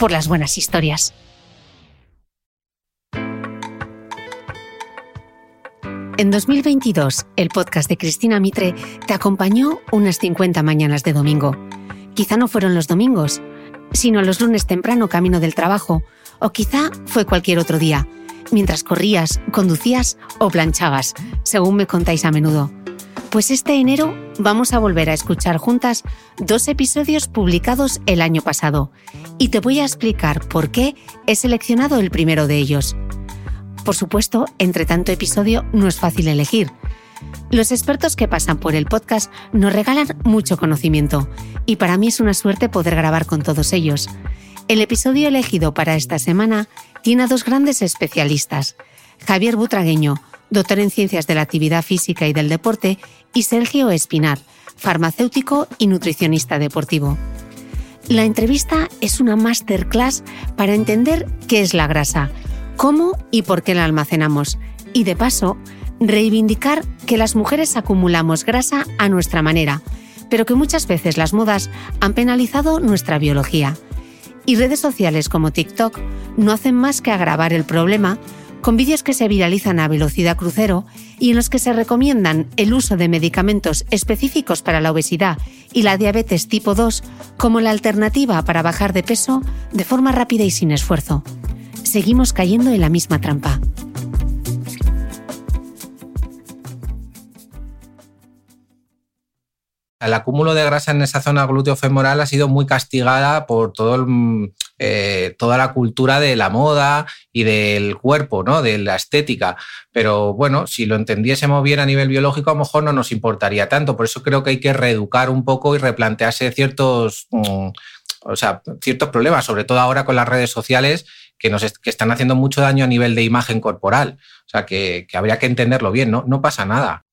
por las buenas historias. En 2022, el podcast de Cristina Mitre te acompañó unas 50 mañanas de domingo. Quizá no fueron los domingos, sino los lunes temprano camino del trabajo, o quizá fue cualquier otro día, mientras corrías, conducías o planchabas, según me contáis a menudo. Pues este enero vamos a volver a escuchar juntas dos episodios publicados el año pasado y te voy a explicar por qué he seleccionado el primero de ellos. Por supuesto, entre tanto episodio no es fácil elegir. Los expertos que pasan por el podcast nos regalan mucho conocimiento y para mí es una suerte poder grabar con todos ellos. El episodio elegido para esta semana tiene a dos grandes especialistas, Javier Butragueño, doctor en Ciencias de la Actividad Física y del Deporte, y Sergio Espinar, farmacéutico y nutricionista deportivo. La entrevista es una masterclass para entender qué es la grasa, cómo y por qué la almacenamos, y de paso, reivindicar que las mujeres acumulamos grasa a nuestra manera, pero que muchas veces las modas han penalizado nuestra biología. Y redes sociales como TikTok no hacen más que agravar el problema con vídeos que se viralizan a velocidad crucero y en los que se recomiendan el uso de medicamentos específicos para la obesidad y la diabetes tipo 2 como la alternativa para bajar de peso de forma rápida y sin esfuerzo. Seguimos cayendo en la misma trampa. El acúmulo de grasa en esa zona glúteo-femoral ha sido muy castigada por todo eh, toda la cultura de la moda y del cuerpo, ¿no? de la estética. Pero bueno, si lo entendiésemos bien a nivel biológico, a lo mejor no nos importaría tanto. Por eso creo que hay que reeducar un poco y replantearse ciertos, mm, o sea, ciertos problemas, sobre todo ahora con las redes sociales que nos que están haciendo mucho daño a nivel de imagen corporal. O sea, que, que habría que entenderlo bien, ¿no? No pasa nada.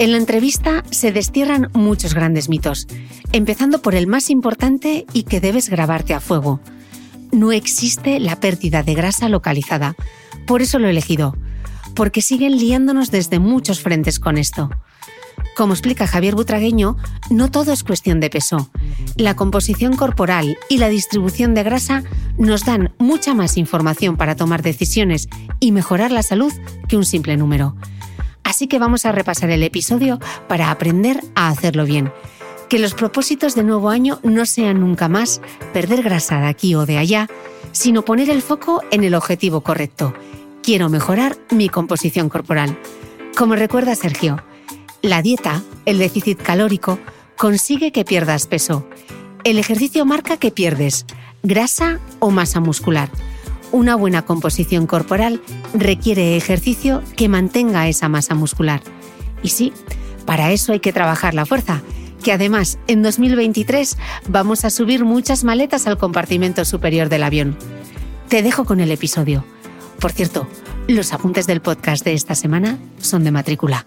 En la entrevista se destierran muchos grandes mitos, empezando por el más importante y que debes grabarte a fuego. No existe la pérdida de grasa localizada. Por eso lo he elegido, porque siguen liándonos desde muchos frentes con esto. Como explica Javier Butragueño, no todo es cuestión de peso. La composición corporal y la distribución de grasa nos dan mucha más información para tomar decisiones y mejorar la salud que un simple número. Así que vamos a repasar el episodio para aprender a hacerlo bien. Que los propósitos de nuevo año no sean nunca más perder grasa de aquí o de allá, sino poner el foco en el objetivo correcto. Quiero mejorar mi composición corporal. Como recuerda Sergio, la dieta, el déficit calórico, consigue que pierdas peso. El ejercicio marca que pierdes grasa o masa muscular. Una buena composición corporal requiere ejercicio que mantenga esa masa muscular. Y sí, para eso hay que trabajar la fuerza, que además en 2023 vamos a subir muchas maletas al compartimento superior del avión. Te dejo con el episodio. Por cierto, los apuntes del podcast de esta semana son de matrícula.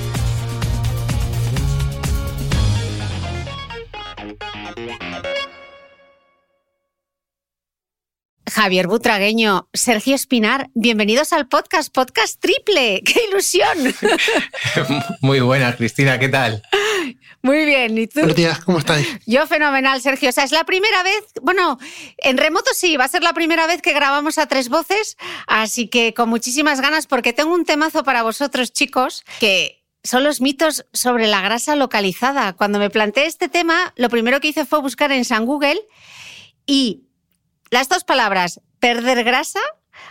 Javier Butragueño, Sergio Espinar, bienvenidos al podcast, podcast triple, qué ilusión. Muy buena, Cristina, ¿qué tal? Muy bien, ¿y tú? Buenos días, ¿cómo estáis? Yo fenomenal, Sergio. O sea, es la primera vez, bueno, en remoto sí, va a ser la primera vez que grabamos a tres voces, así que con muchísimas ganas porque tengo un temazo para vosotros, chicos, que son los mitos sobre la grasa localizada. Cuando me planteé este tema, lo primero que hice fue buscar en San Google y las dos palabras, perder grasa,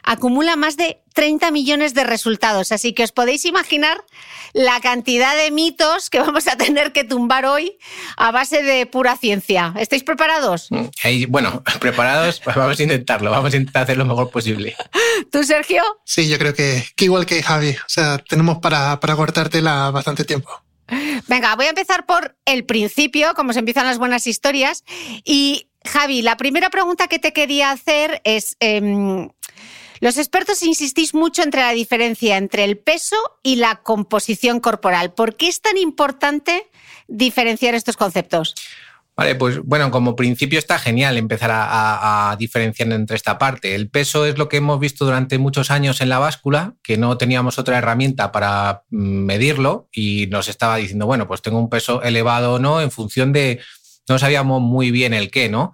acumula más de 30 millones de resultados, así que os podéis imaginar la cantidad de mitos que vamos a tener que tumbar hoy a base de pura ciencia. ¿Estáis preparados? Mm, bueno, preparados, pues vamos a intentarlo, vamos a intentar hacer lo mejor posible. ¿Tú, Sergio? Sí, yo creo que, igual que Javi, o sea, tenemos para, para cortártela bastante tiempo. Venga, voy a empezar por el principio, como se empiezan las buenas historias, y Javi, la primera pregunta que te quería hacer es, em, los expertos insistís mucho entre la diferencia entre el peso y la composición corporal. ¿Por qué es tan importante diferenciar estos conceptos? Vale, pues bueno, como principio está genial empezar a, diferenciar entre esta parte. El peso es lo que hemos visto durante muchos años en la báscula, que no teníamos otra herramienta para mm, medirlo y nos estaba diciendo, bueno, pues tengo un peso elevado o no en función de no sabíamos muy bien el qué, ¿no?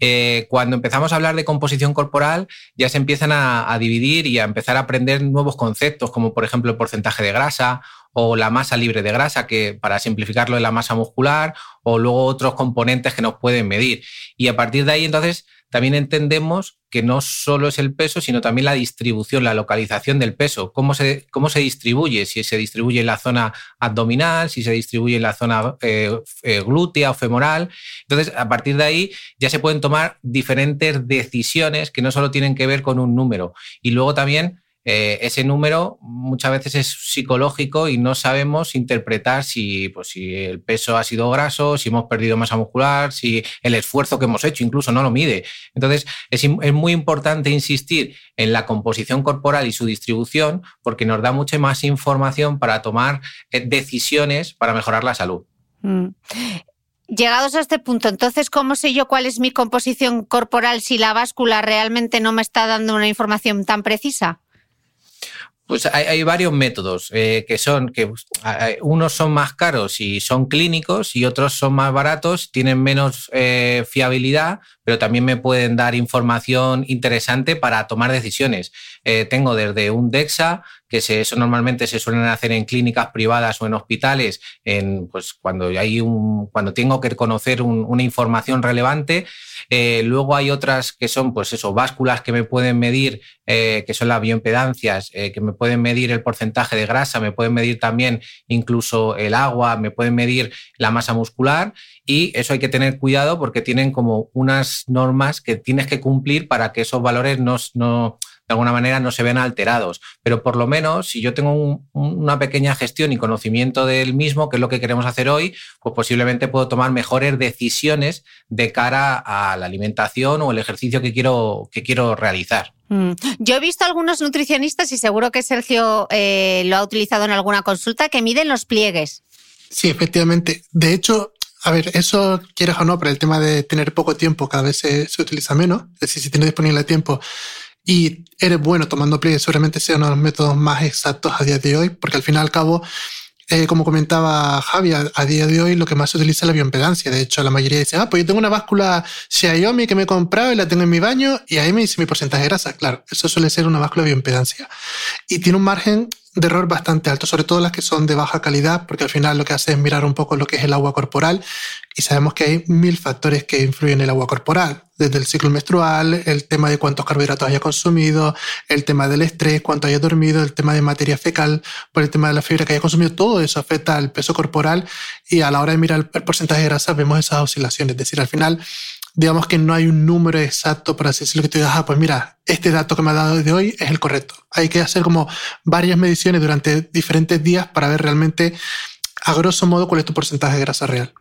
Eh, cuando empezamos a hablar de composición corporal, ya se empiezan a, dividir y a empezar a aprender nuevos conceptos, como por ejemplo el porcentaje de grasa o la masa libre de grasa, que para simplificarlo es la masa muscular, o luego otros componentes que nos pueden medir. Y a partir de ahí, entonces, también entendemos que no solo es el peso, sino también la distribución, la localización del peso, cómo se, cómo se distribuye, si se distribuye en la zona abdominal, si se distribuye en la zona eh, eh, glútea o femoral. Entonces, a partir de ahí ya se pueden tomar diferentes decisiones que no solo tienen que ver con un número. Y luego también eh, ese número muchas veces es psicológico y no sabemos interpretar si, pues, si el peso ha sido graso, si hemos perdido masa muscular, si el esfuerzo que hemos hecho incluso no lo mide. Entonces, es, muy importante insistir en la composición corporal y su distribución porque nos da mucha más información para tomar eh, decisiones para mejorar la salud. Mm. Llegados a este punto, entonces, ¿cómo sé yo cuál es mi composición corporal si la báscula realmente no me está dando una información tan precisa? Pues hay, varios métodos eh, que son que unos son más caros y son clínicos y otros son más baratos, tienen menos eh, fiabilidad, pero también me pueden dar información interesante para tomar decisiones. Eh, tengo desde un DEXA, que eso normalmente se suelen hacer en clínicas privadas o en hospitales, en, pues cuando, hay un, cuando tengo que conocer una información relevante. Eh, luego hay otras que son, pues eso, básculas que me pueden medir, eh, que son las bioimpedancias, que me pueden medir el porcentaje de grasa, me pueden medir también incluso el agua, me pueden medir la masa muscular y eso hay que tener cuidado porque tienen como unas normas que tienes que cumplir para que esos valores no, no de alguna manera no se ven alterados. Pero por lo menos, si yo tengo una pequeña gestión y conocimiento del mismo, que es lo que queremos hacer hoy, pues posiblemente puedo tomar mejores decisiones de cara a la alimentación o el ejercicio que quiero, que quiero realizar. Mm. Yo he visto algunos nutricionistas y seguro que Sergio eh, lo ha utilizado en alguna consulta que miden los pliegues. Sí, efectivamente. De hecho, a ver, eso quieres o no, pero el tema de tener poco tiempo cada vez se, se utiliza menos. Es decir, si tienes disponible tiempo y eres bueno tomando pliegues, seguramente sea uno de los métodos más exactos a día de hoy, porque al fin y al cabo, eh, como comentaba Javi, a, día de hoy lo que más se utiliza es la bioimpedancia. De hecho, la mayoría dice, ah, pues yo tengo una báscula Xiaomi que me he comprado y la tengo en mi baño y ahí me dice mi porcentaje de grasa. Claro, eso suele ser una báscula bioimpedancia. Y tiene un margen de error bastante alto, sobre todo las que son de baja calidad, porque al final lo que hace es mirar un poco lo que es el agua corporal y sabemos que hay mil factores que influyen en el agua corporal, desde el ciclo menstrual, el tema de cuántos carbohidratos haya consumido, el tema del estrés, cuánto haya dormido, el tema de materia fecal, por el tema de la fibra que haya consumido, todo eso afecta al peso corporal y a la hora de mirar el porcentaje de grasa vemos esas oscilaciones, es decir, al final digamos que no hay un número exacto para decirlo que tú digas, ah, pues mira, este dato que me ha dado de hoy es el correcto. Hay que hacer como varias mediciones durante diferentes días para ver realmente, a grosso modo, cuál es tu porcentaje de grasa real.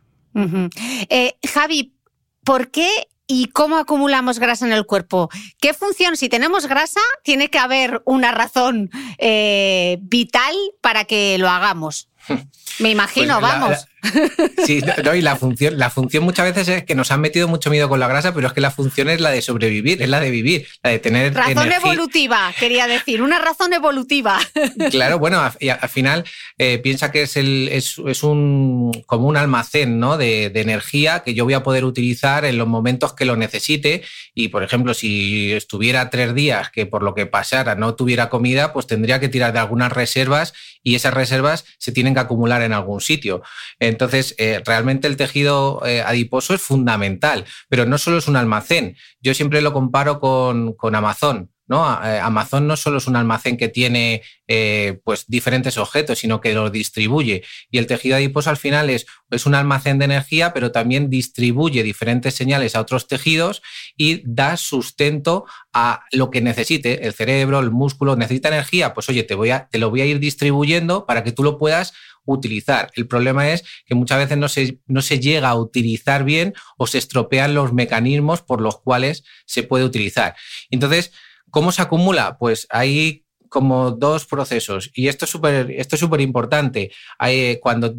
Eh, Javi, ¿por qué y cómo acumulamos grasa en el cuerpo. ¿Qué función? Si tenemos grasa, tiene que haber una razón eh, vital para que lo hagamos. Me imagino, pues vamos. sí, no, y la función, la función muchas veces es que nos han metido mucho miedo con la grasa, pero es que la función es la de sobrevivir, es la de vivir, la de tener. Razón evolutiva, quería decir, una razón evolutiva. Claro, bueno, al final eh, piensa que es, el, es, un, como un almacén ¿no? de, de, energía que yo voy a poder utilizar en los momentos que lo necesite. Y, por ejemplo, si estuviera tres días que por lo que pasara no tuviera comida, pues tendría que tirar de algunas reservas y esas reservas se tienen que acumular en algún sitio. Entonces, eh, realmente el tejido eh, adiposo es fundamental, pero no solo es un almacén. Yo siempre lo comparo con, con Amazon. ¿no? Eh, Amazon no solo es un almacén que tiene pues diferentes objetos, sino que los distribuye. Y el tejido adiposo al final es, es, un almacén de energía, pero también distribuye diferentes señales a otros tejidos y da sustento a lo que necesite. El cerebro, el músculo, necesita energía. Pues oye, te, voy a, te lo voy a ir distribuyendo para que tú lo puedas utilizar. El problema es que muchas veces no se, no se llega a utilizar bien o se estropean los mecanismos por los cuales se puede utilizar. Entonces, ¿cómo se acumula? Pues hay como dos procesos y esto es súper es importante. cuando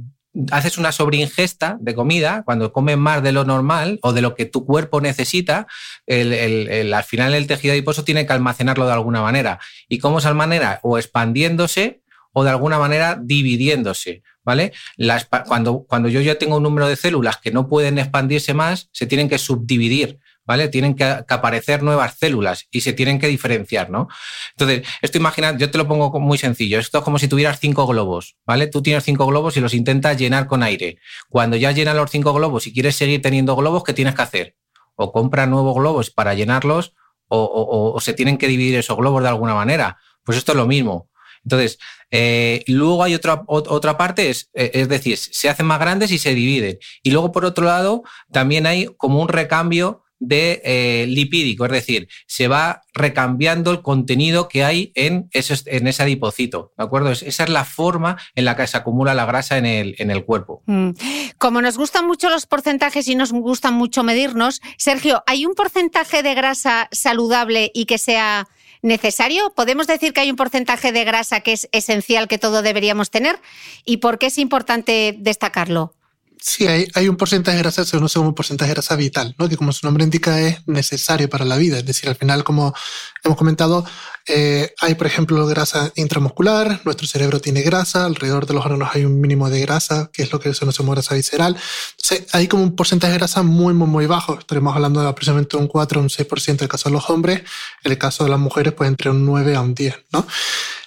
haces una sobreingesta de comida, cuando comes más de lo normal o de lo que tu cuerpo necesita, al final el tejido adiposo tiene que almacenarlo de alguna manera. ¿Y cómo se almacena? O expandiéndose o de alguna manera dividiéndose. ¿Vale? Las, cuando, cuando yo ya tengo un número de células que no pueden expandirse más, se tienen que subdividir. ¿Vale? Tienen que, aparecer nuevas células y se tienen que diferenciar, ¿no? Entonces, esto imagina, yo te lo pongo muy sencillo. Esto es como si tuvieras cinco globos, ¿vale? Tú tienes cinco globos y los intentas llenar con aire. Cuando ya llenan los cinco globos y quieres seguir teniendo globos, ¿qué tienes que hacer? O compra nuevos globos para llenarlos o se tienen que dividir esos globos de alguna manera. Pues esto es lo mismo. Entonces, eh, luego hay otra, otra parte, es, eh, es decir, se hacen más grandes y se dividen. Y luego, por otro lado, también hay como un recambio de eh, lipídico, es decir, se va recambiando el contenido que hay en ese, en ese adipocito, ¿de acuerdo? esa es la forma en la que se acumula la grasa en el, en el cuerpo. Mm. Como nos gustan mucho los porcentajes y nos gusta mucho medirnos, Sergio, ¿hay un porcentaje de grasa saludable y que sea necesario? ¿Podemos decir que hay un porcentaje de grasa que es esencial que todo deberíamos tener? ¿Y por qué es importante destacarlo? Sí, hay, hay, un porcentaje de grasa, se conoce como un porcentaje de grasa vital, ¿no? que como su nombre indica es necesario para la vida. Es decir, al final, como hemos comentado, eh, hay, por ejemplo, grasa intramuscular, nuestro cerebro tiene grasa, alrededor de los órganos hay un mínimo de grasa, que es lo que se conoce como grasa visceral. Entonces, hay como un porcentaje de grasa muy, muy, muy bajo. Estaremos hablando de aproximadamente un 4 o un 6% en el caso de los hombres, en el caso de las mujeres, pues entre un 9 a un 10. ¿no?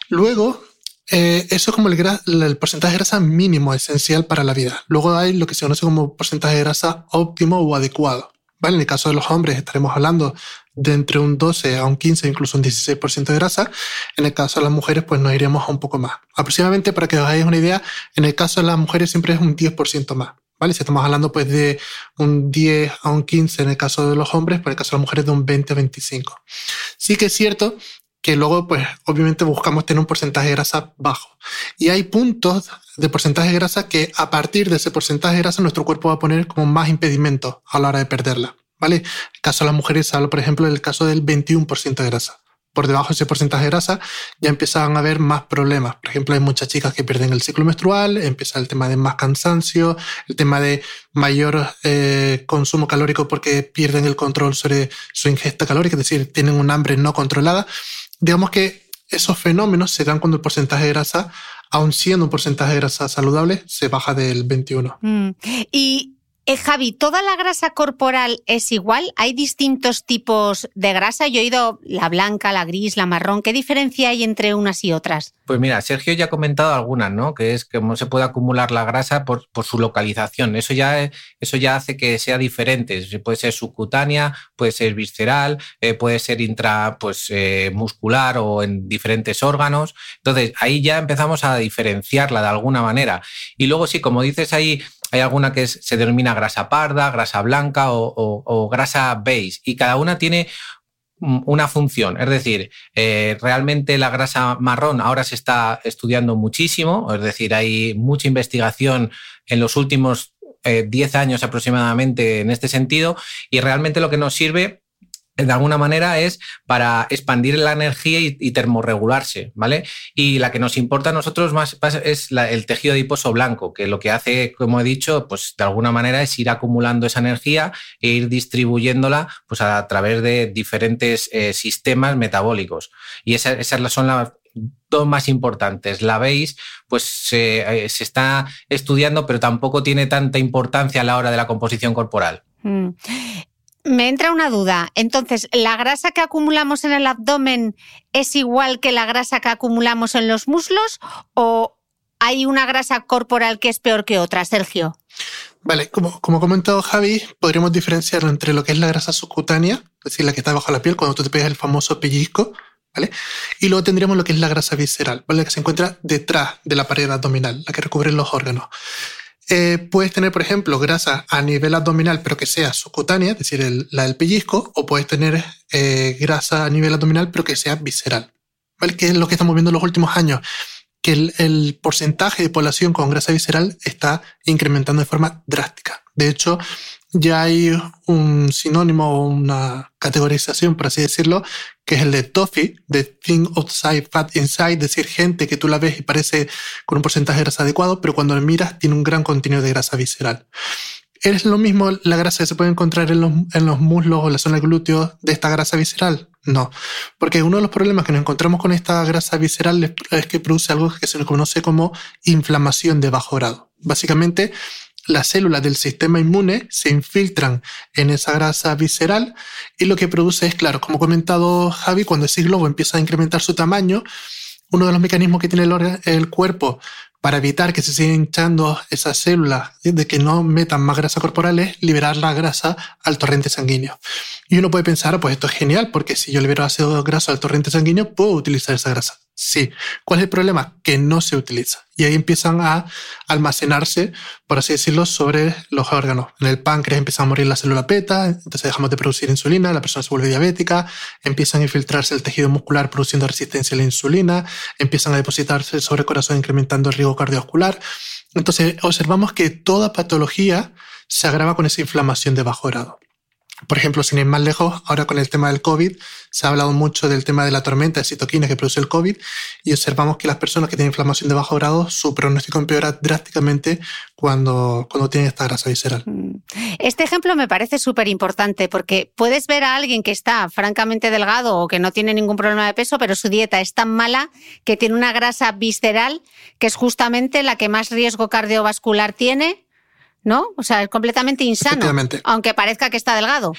Luego, Eh, eso es como el, porcentaje de grasa mínimo esencial para la vida. Luego hay lo que se conoce como porcentaje de grasa óptimo o adecuado. ¿vale? En el caso de los hombres estaremos hablando de entre un 12 a un 15, incluso un 16% de grasa. En el caso de las mujeres, pues nos iremos a un poco más. Aproximadamente, para que os hagáis una idea, en el caso de las mujeres siempre es un 10% más. ¿Vale? Si estamos hablando pues de un 10 a un 15 en el caso de los hombres, pues en el caso de las mujeres de un 20 a 25. Sí que es cierto que luego, pues, obviamente buscamos tener un porcentaje de grasa bajo. Y hay puntos de porcentaje de grasa que a partir de ese porcentaje de grasa nuestro cuerpo va a poner como más impedimento a la hora de perderla. ¿Vale? En el caso de las mujeres, hablo, por ejemplo, del caso del 21% de grasa. Por debajo de ese porcentaje de grasa ya empiezan a haber más problemas. Por ejemplo, hay muchas chicas que pierden el ciclo menstrual, empieza el tema de más cansancio, el tema de mayor eh, consumo calórico porque pierden el control sobre su ingesta calórica, es decir, tienen un hambre no controlada digamos que esos fenómenos se dan cuando el porcentaje de grasa, aun siendo un porcentaje de grasa saludable, se baja del 21. Mm. Y eh, Javi, ¿toda la grasa corporal es igual? ¿Hay distintos tipos de grasa? Yo he oído la blanca, la gris, la marrón. ¿Qué diferencia hay entre unas y otras? Pues mira, Sergio ya ha comentado algunas, ¿no? Que es cómo se puede acumular la grasa por, su localización. Eso ya, eso ya hace que sea diferente. Puede ser subcutánea, puede ser visceral, eh, puede ser intramuscular pues, eh, muscular o en diferentes órganos. Entonces, ahí ya empezamos a diferenciarla de alguna manera. Y luego sí, como dices ahí, hay alguna que se denomina grasa parda, grasa blanca o, grasa beige y cada una tiene una función. Es decir, eh, realmente la grasa marrón ahora se está estudiando muchísimo, es decir, hay mucha investigación en los últimos 10 eh, años aproximadamente en este sentido y realmente lo que nos sirve de alguna manera es para expandir la energía y, termorregularse, ¿vale? Y la que nos importa a nosotros más es el tejido adiposo blanco, que lo que hace, como he dicho, pues de alguna manera es ir acumulando esa energía e ir distribuyénota pues a través de diferentes eh, sistemas metabólicos. Y esas, son las dos más importantes. La veis, pues se, eh, se, está estudiando, pero tampoco tiene tanta importancia a la hora de la composición corporal. Mm. Me entra una duda. Entonces, ¿la grasa que acumulamos en el abdomen es igual que la grasa que acumulamos en los muslos o hay una grasa corporal que es peor que otra, Sergio? Vale, como, como comentó Javi, podríamos diferenciarlo entre lo que es la grasa subcutánea, es decir, la que está bajo la piel, cuando tú te pegas el famoso pellizco, ¿vale? Y luego tendríamos lo que es la grasa visceral, ¿vale? La que se encuentra detrás de la pared abdominal, la que recubre los órganos. Eh, puedes tener, por ejemplo, grasa a nivel abdominal, pero que sea subcutánea, es decir, la del pellizco, o puedes tener eh, grasa a nivel abdominal, pero que sea visceral. ¿Vale? Que es lo que estamos viendo en los últimos años, que el porcentaje de población con grasa visceral está incrementando de forma drástica. De hecho, ya hay un sinónimo o una categorización, por así decirlo, que es el de TOFI, de Thing Outside Fat Inside, es decir, gente que tú la ves y parece con un porcentaje de grasa adecuado, pero cuando la miras tiene un gran contenido de grasa visceral. ¿Es lo mismo la grasa que se puede encontrar en los, en los muslos o la zona de glúteos de esta grasa visceral? No, porque uno de los problemas que nos encontramos con esta grasa visceral es que produce algo que se conoce como inflamación de bajo grado. Básicamente, las células del sistema inmune se infiltran en esa grasa visceral y lo que produce es, claro, como ha comentado Javi, cuando ese globo empieza a incrementar su tamaño, uno de los mecanismos que tiene el, cuerpo para evitar que se sigan hinchando esas células, de que no metan más grasa corporal, es liberar la grasa al torrente sanguíneo. Y uno puede pensar, pues esto es genial, porque si yo libero ácido graso al torrente sanguíneo, puedo utilizar esa grasa. Sí. ¿Cuál es el problema? Que no se utiliza. Y ahí empiezan a almacenarse, por así decirlo, sobre los órganos. En el páncreas empieza a morir la célula beta, entonces dejamos de producir insulina, la persona se vuelve diabética, empiezan a infiltrarse el tejido muscular produciendo resistencia a la insulina, empiezan a depositarse sobre el corazón incrementando el riesgo cardiovascular. Entonces observamos que toda patología se agrava con esa inflamación de bajo grado. Por ejemplo, sin ir más lejos, ahora con el tema del COVID, se ha hablado mucho del tema de la tormenta de citoquinas que produce el COVID y observamos que las personas que tienen inflamación de bajo grado, su pronóstico empeora drásticamente cuando, cuando tienen esta grasa visceral. Mm. Este ejemplo me parece súper importante porque puedes ver a alguien que está francamente delgado o que no tiene ningún problema de peso, pero su dieta es tan mala que tiene una grasa visceral que es justamente la que más riesgo cardiovascular tiene ¿no? O sea, es completamente insano, aunque parezca que está delgado.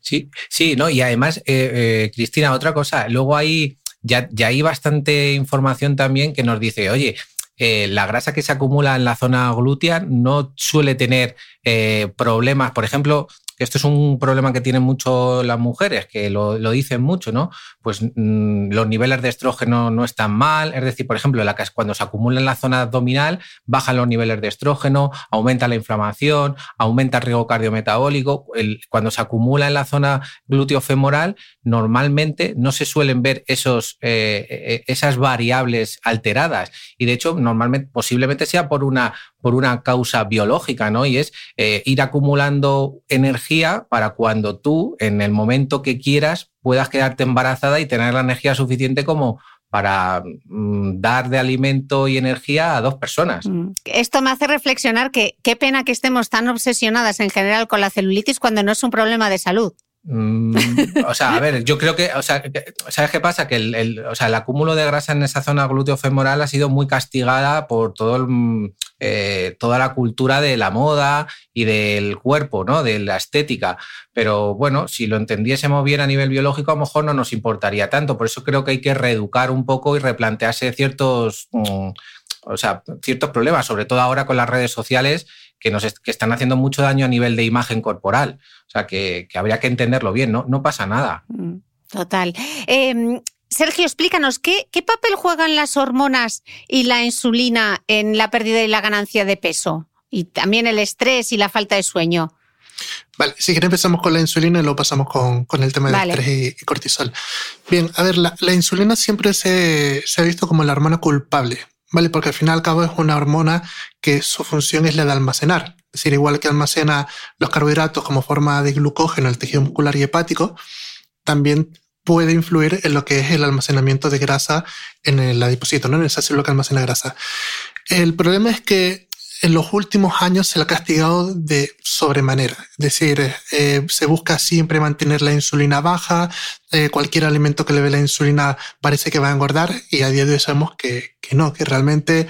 Sí, sí, ¿no? Y además, eh, eh, Cristina, otra cosa, luego hay ya, ya hay bastante información también que nos dice, oye, eh, la grasa que se acumula en la zona glútea no suele tener eh, problemas. Por ejemplo, esto es un problema que tienen mucho las mujeres, que lo, dicen mucho, ¿no? Pues mm, los niveles de estrógeno no están mal, es decir, por ejemplo, la, cuando se acumula en la zona abdominal, bajan los niveles de estrógeno, aumenta la inflamación, aumenta el riesgo cardiometabólico. cuando se acumula en la zona glúteo-femoral, normalmente no se suelen ver esos, eh, eh, esas variables alteradas. Y de hecho, normalmente, posiblemente sea por una, por una causa biológica, ¿no? Y es eh, ir acumulando energía para cuando tú, en el momento que quieras, puedas quedarte embarazada y tener la energía suficiente como para mm, dar de alimento y energía a dos personas. Mm. Esto me hace reflexionar que qué pena que estemos tan obsesionadas en general con la celulitis cuando no es un problema de salud. Mm, o sea, a ver, yo creo que, o sea, ¿sabes qué pasa? Que el, o sea, el acúmulo de grasa en esa zona glúteo-femoral ha sido muy castigada por todo eh, toda la cultura de la moda y del cuerpo, ¿no? De la estética. Pero bueno, si lo entendiésemos bien a nivel biológico, a lo mejor no nos importaría tanto. Por eso creo que hay que reeducar un poco y replantearse ciertos, mm, o sea, ciertos problemas, sobre todo ahora con las redes sociales que, nos están haciendo mucho daño a nivel de imagen corporal. O sea, que, habría que entenderlo bien, ¿no? No pasa nada. Mm, total. Em, Sergio, explícanos, ¿qué, ¿qué papel juegan las hormonas y la insulina en la pérdida y la ganancia de peso? Y también el estrés y la falta de sueño. Vale, si quieres empezamos con la insulina y luego pasamos con, el tema del estrés y, cortisol. Bien, a ver, la, insulina siempre se, se, ha visto como la hormona culpable ¿vale? Porque al fin y al cabo es una hormona que su función es la de almacenar. Es decir, igual que almacena los carbohidratos como forma de glucógeno en el tejido muscular y hepático, también puede influir en lo que es el almacenamiento de grasa en el adipocito, ¿no? en esa célula que almacena grasa. El problema es que en los últimos años se la ha castigado de sobremanera. Es decir, eh, se busca siempre mantener la insulina baja, eh, cualquier alimento que le ve la insulina parece que va a engordar y a día de hoy sabemos que, que no, que realmente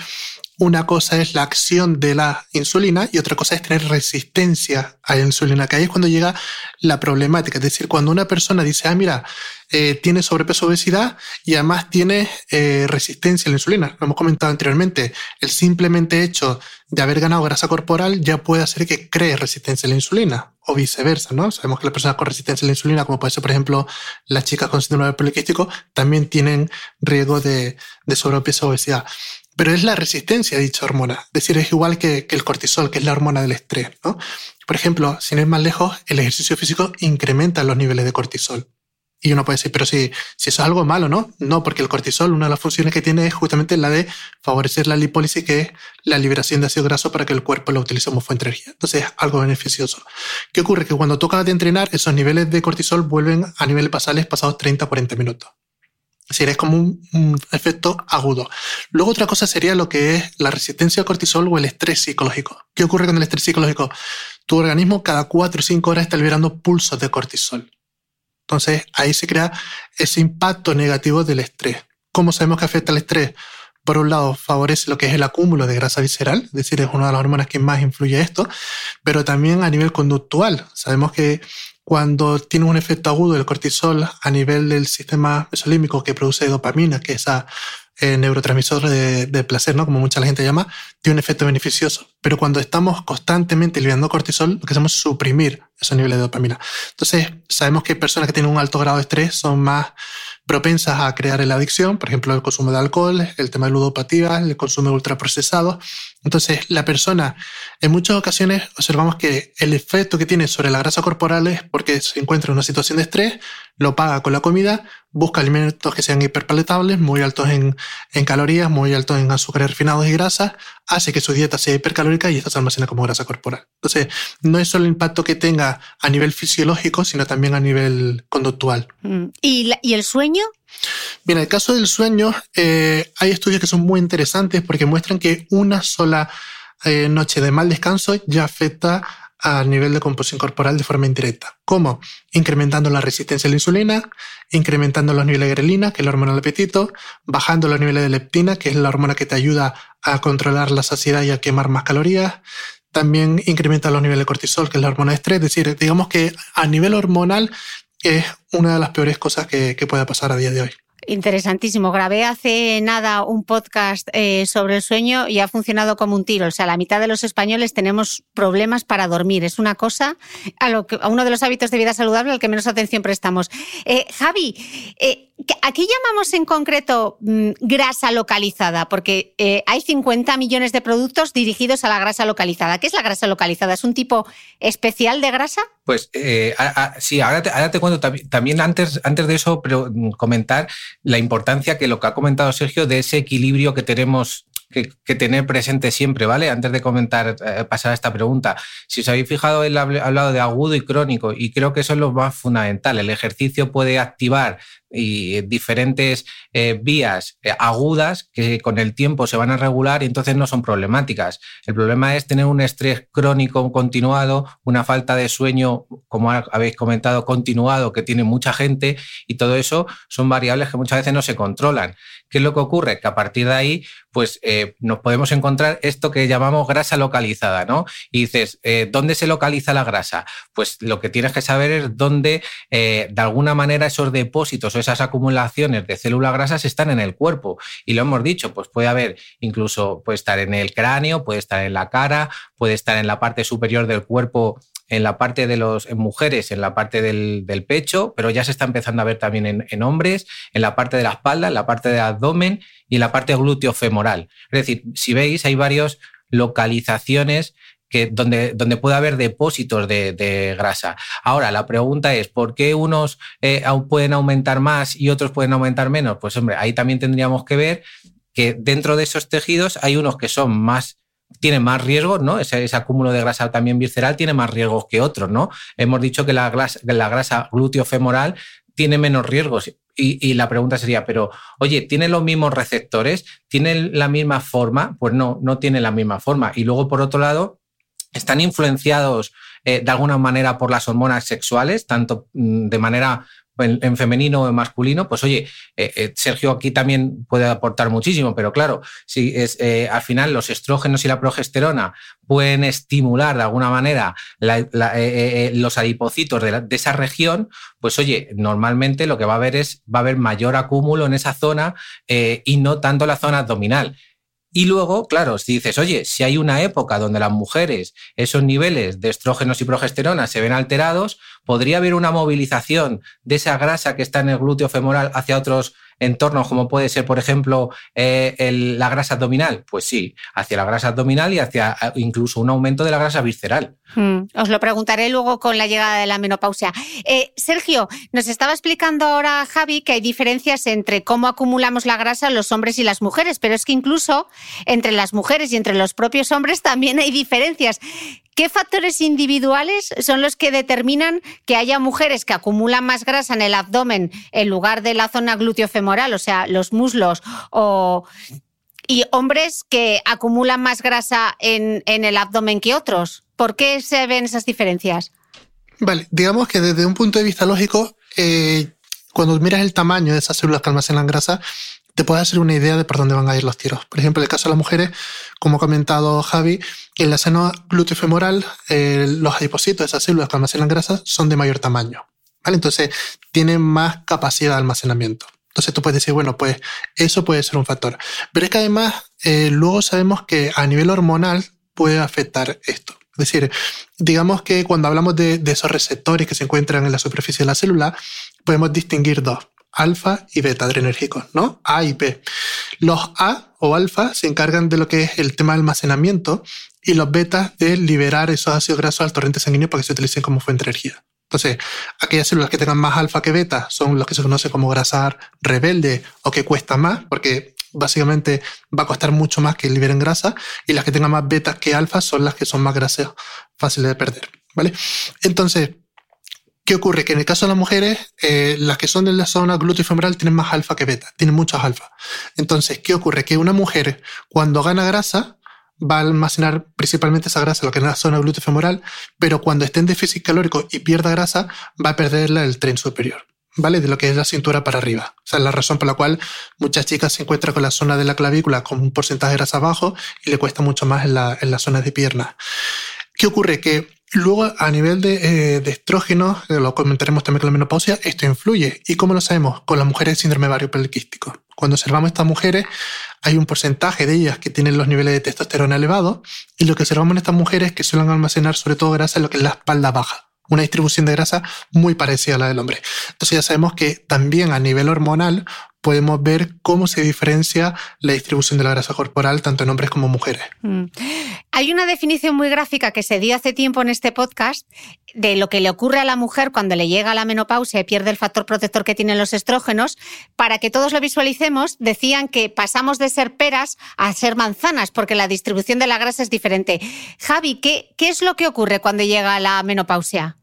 una cosa es la acción de la insulina y otra cosa es tener resistencia a la insulina, que ahí es cuando llega la problemática. Es decir, cuando una persona dice, ah, mira, eh, tiene sobrepeso obesidad y además tiene eh, resistencia a la insulina. Lo hemos comentado anteriormente. El simplemente hecho de haber ganado grasa corporal ya puede hacer que cree resistencia a la insulina o viceversa, ¿no? Sabemos que las personas con resistencia a la insulina, como puede ser, por ejemplo, las chicas con síndrome poliquístico, también tienen riesgo de, de sobrepeso obesidad pero es la resistencia a dicha hormona. Es decir, es igual que, el cortisol, que es la hormona del estrés. ¿no? Por ejemplo, sin ir más lejos, el ejercicio físico incrementa los niveles de cortisol. Y uno puede decir, pero si, si eso es algo malo, ¿no? No, porque el cortisol, una de las funciones que tiene es justamente la de favorecer la lipólisis, que es la liberación de ácido graso para que el cuerpo lo utilice como fuente de energía. Entonces es algo beneficioso. ¿Qué ocurre? Que cuando toca de entrenar, esos niveles de cortisol vuelven a niveles basales pasados 30-40 minutos. Es decir, es como un, efecto agudo. Luego otra cosa sería lo que es la resistencia al cortisol o el estrés psicológico. ¿Qué ocurre con el estrés psicológico? Tu organismo cada 4 o 5 horas está liberando pulsos de cortisol. Entonces ahí se crea ese impacto negativo del estrés. ¿Cómo sabemos que afecta el estrés? Por un lado, favorece lo que es el acúmulo de grasa visceral, es decir, es una de las hormonas que más influye esto, pero también a nivel conductual. Sabemos que cuando tiene un efecto agudo del cortisol a nivel del sistema mesolímbico que produce dopamina, que es esa eh, neurotransmisor de, placer, ¿no? Como mucha gente llama, tiene un efecto beneficioso. Pero cuando estamos constantemente liberando cortisol, lo que hacemos es suprimir esos niveles de dopamina. Entonces, sabemos que personas que tienen un alto grado de estrés son más propensas a crear la adicción, por ejemplo, el consumo de alcohol, el tema de ludopatía, el consumo de ultraprocesados. Entonces, la persona, en muchas ocasiones observamos que el efecto que tiene sobre la grasa corporal es porque se encuentra en una situación de estrés, lo paga con la comida, busca alimentos que sean hiperpaletables, muy altos en, en calorías, muy altos en azúcares refinados y grasas, hace que su dieta sea hipercalórica y esto se almacena como grasa corporal. Entonces, no es solo el impacto que tenga a nivel fisiológico, sino también a nivel conductual. Mm. ¿Y, ¿Y el sueño? Bien, en el caso del sueño, eh, hay estudios que son muy interesantes porque muestran que una sola eh, noche de mal descanso ya afecta al nivel de composición corporal de forma indirecta. ¿Cómo? Incrementando la resistencia a la insulina, incrementando los niveles de grelina, que es la hormona del apetito, bajando los niveles de leptina, que es la hormona que te ayuda a controlar la saciedad y a quemar más calorías. También incrementa los niveles de cortisol, que es la hormona de estrés. Es decir, digamos que a nivel hormonal es una de las peores cosas que, que pueda pasar a día de hoy. Interesantísimo. Grabé hace nada un podcast eh, sobre el sueño y ha funcionado como un tiro. O sea, la mitad de los españoles tenemos problemas para dormir. Es una cosa a, lo que, a uno de los hábitos de vida saludable al que menos atención prestamos. Eh, Javi, eh, ¿A qué llamamos en concreto mm, grasa localizada? Porque eh, hay 50 millones de productos dirigidos a la grasa localizada. ¿Qué es la grasa localizada? ¿Es un tipo especial de grasa? Pues eh, sí, ahora te, cuento también antes, antes de eso, mm, comentar la importancia que lo que ha comentado Sergio de ese equilibrio que tenemos que, tener presente siempre, ¿vale? Antes de comentar, eh, pasar a esta pregunta. Si os habéis fijado, él ha hablado de agudo y crónico, y creo que eso es lo más fundamental. El ejercicio puede activar y diferentes eh, vías eh, agudas que con el tiempo se van a regular y entonces no son problemáticas. El problema es tener un estrés crónico continuado, una falta de sueño, como habéis comentado, continuado que tiene mucha gente y todo eso son variables que muchas veces no se controlan. ¿Qué es lo que ocurre? Que a partir de ahí, pues eh, nos podemos encontrar esto que llamamos grasa localizada, ¿no? Y dices, ¿dónde se localiza la grasa? Pues lo que tienes que saber es dónde, de alguna manera, esos depósitos esas acumulaciones de células grasas están en el cuerpo. Y lo hemos dicho, pues puede haber incluso, puede estar en el cráneo, puede estar en la cara, puede estar en la parte superior del cuerpo en la parte de los en mujeres, en la parte del, pecho, pero ya se está empezando a ver también en, hombres, en la parte de la espalda, en la parte del abdomen y en la parte glúteo femoral. Es decir, si veis, hay varias localizaciones que, donde, donde puede haber depósitos de, grasa. Ahora, la pregunta es, ¿por qué unos eh, pueden aumentar más y otros pueden aumentar menos? Pues hombre, ahí también tendríamos que ver que dentro de esos tejidos hay unos que son más tiene más riesgos, ¿no? Ese, acúmulo de grasa también visceral tiene más riesgos que otros, ¿no? Hemos dicho que la grasa, la glúteo-femoral tiene menos riesgos. Y, la pregunta sería, pero, oye, ¿tiene los mismos receptores? ¿Tiene la misma forma? Pues no, no tiene la misma forma. Y luego, por otro lado, están influenciados eh, de alguna manera por las hormonas sexuales, tanto mm, de manera en, femenino o en masculino, pues oye, eh, eh, Sergio aquí también puede aportar muchísimo, pero claro, si es, al final los estrógenos y la progesterona pueden estimular de alguna manera los adipocitos de, de, esa región, pues oye, normalmente lo que va a haber es, va a haber mayor acúmulo en esa zona y no tanto la zona abdominal. Y luego, claro, si dices, oye, si hay una época donde las mujeres, esos niveles de estrógenos y progesterona se ven alterados, podría haber una movilización de esa grasa que está en el glúteo femoral hacia otros entornos, como puede ser, por ejemplo, eh, la grasa abdominal? Pues sí, hacia la grasa abdominal y hacia incluso un aumento de la grasa visceral. Hmm, os lo preguntaré luego con la llegada de la menopausia. Eh, Sergio, nos estaba explicando ahora Javi que hay diferencias entre cómo acumulamos la grasa los hombres y las mujeres, pero es que incluso entre las mujeres y entre los propios hombres también hay diferencias. ¿Qué factores individuales son los que determinan que haya mujeres que acumulan más grasa en el abdomen en lugar de la zona glúteo-femoral, o sea, los muslos, o, y hombres que acumulan más grasa en, el abdomen que otros? ¿Por qué se ven esas diferencias? Vale, digamos que desde un punto de vista lógico, eh, cuando miras el tamaño de esas células que almacenan grasa, te puede hacer una idea de por dónde van a ir los tiros. Por ejemplo, en el caso de las mujeres, como ha comentado Javi, en la seno glúteo-femoral, eh, los adipocitos, esas células que almacenan grasa, son de mayor tamaño. ¿vale? Entonces, tienen más capacidad de almacenamiento. Entonces tú puedes decir, bueno, pues eso puede ser un factor. Pero es que además, eh, luego sabemos que a nivel hormonal puede afectar esto. Es decir, digamos que cuando hablamos de esos receptores que se encuentran en la superficie de la célula, podemos distinguir dos alfa y beta adrenérgicos, ¿no? A y B. Los A o alfa se encargan de lo que es el tema de almacenamiento y los betas de liberar esos ácidos grasos al torrente sanguíneo para que se utilicen como fuente de energía. Entonces, aquellas células que tengan más alfa que beta son los que se conocen como grasa rebelde o que cuesta más, porque básicamente va a costar mucho más que liberen grasa, y las que tengan más betas que alfa son las que son más grasas fáciles de perder. ¿Vale? Entonces, ¿Qué ocurre? Que en el caso de las mujeres, eh, las que son de la zona femoral tienen más alfa que beta, tienen muchas alfa. Entonces, ¿qué ocurre? Que una mujer, cuando gana grasa, va a almacenar principalmente esa grasa, lo que es la zona femoral, pero cuando esté en déficit calórico y pierda grasa, va a perderla el tren superior. ¿Vale? De lo que es la cintura para arriba. O sea, la razón por la cual muchas chicas se encuentran con la zona de la clavícula con un porcentaje de grasa bajo y le cuesta mucho más en la, en la zona de pierna. ¿Qué ocurre? Que Luego, a nivel de, eh, estrógenos, eh, lo comentaremos también con la menopausia, esto influye. ¿Y cómo lo sabemos? Con las mujeres de síndrome ovario poliquístico. Cuando observamos a estas mujeres, hay un porcentaje de ellas que tienen los niveles de testosterona elevados y lo que observamos en estas mujeres es que suelen almacenar sobre todo grasa en lo que es la espalda baja una distribución de grasa muy parecida a la del hombre. Entonces ya sabemos que también a nivel hormonal podemos ver cómo se diferencia la distribución de la grasa corporal tanto en hombres como mujeres. Mm. Hay una definición muy gráfica que se dio hace tiempo en este podcast de lo que le ocurre a la mujer cuando le llega la menopausia y pierde el factor protector que tienen los estrógenos. Para que todos lo visualicemos, decían que pasamos de ser peras a ser manzanas porque la distribución de la grasa es diferente. Javi, ¿qué, qué es lo que ocurre cuando llega la menopausia?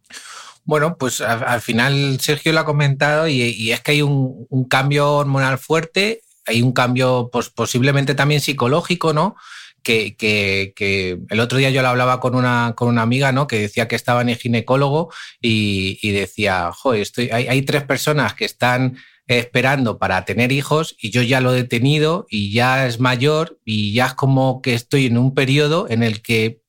Bueno, pues al, final Sergio lo ha comentado y, es que hay un, cambio hormonal fuerte, hay un cambio pues, posiblemente también psicológico, ¿no? Que, que, el otro día yo lo hablaba con una, con una amiga, ¿no? Que decía que estaba en el ginecólogo y, decía, joder, estoy, hay, tres personas que están esperando para tener hijos y yo ya lo he tenido y ya es mayor y ya es como que estoy en un periodo en el que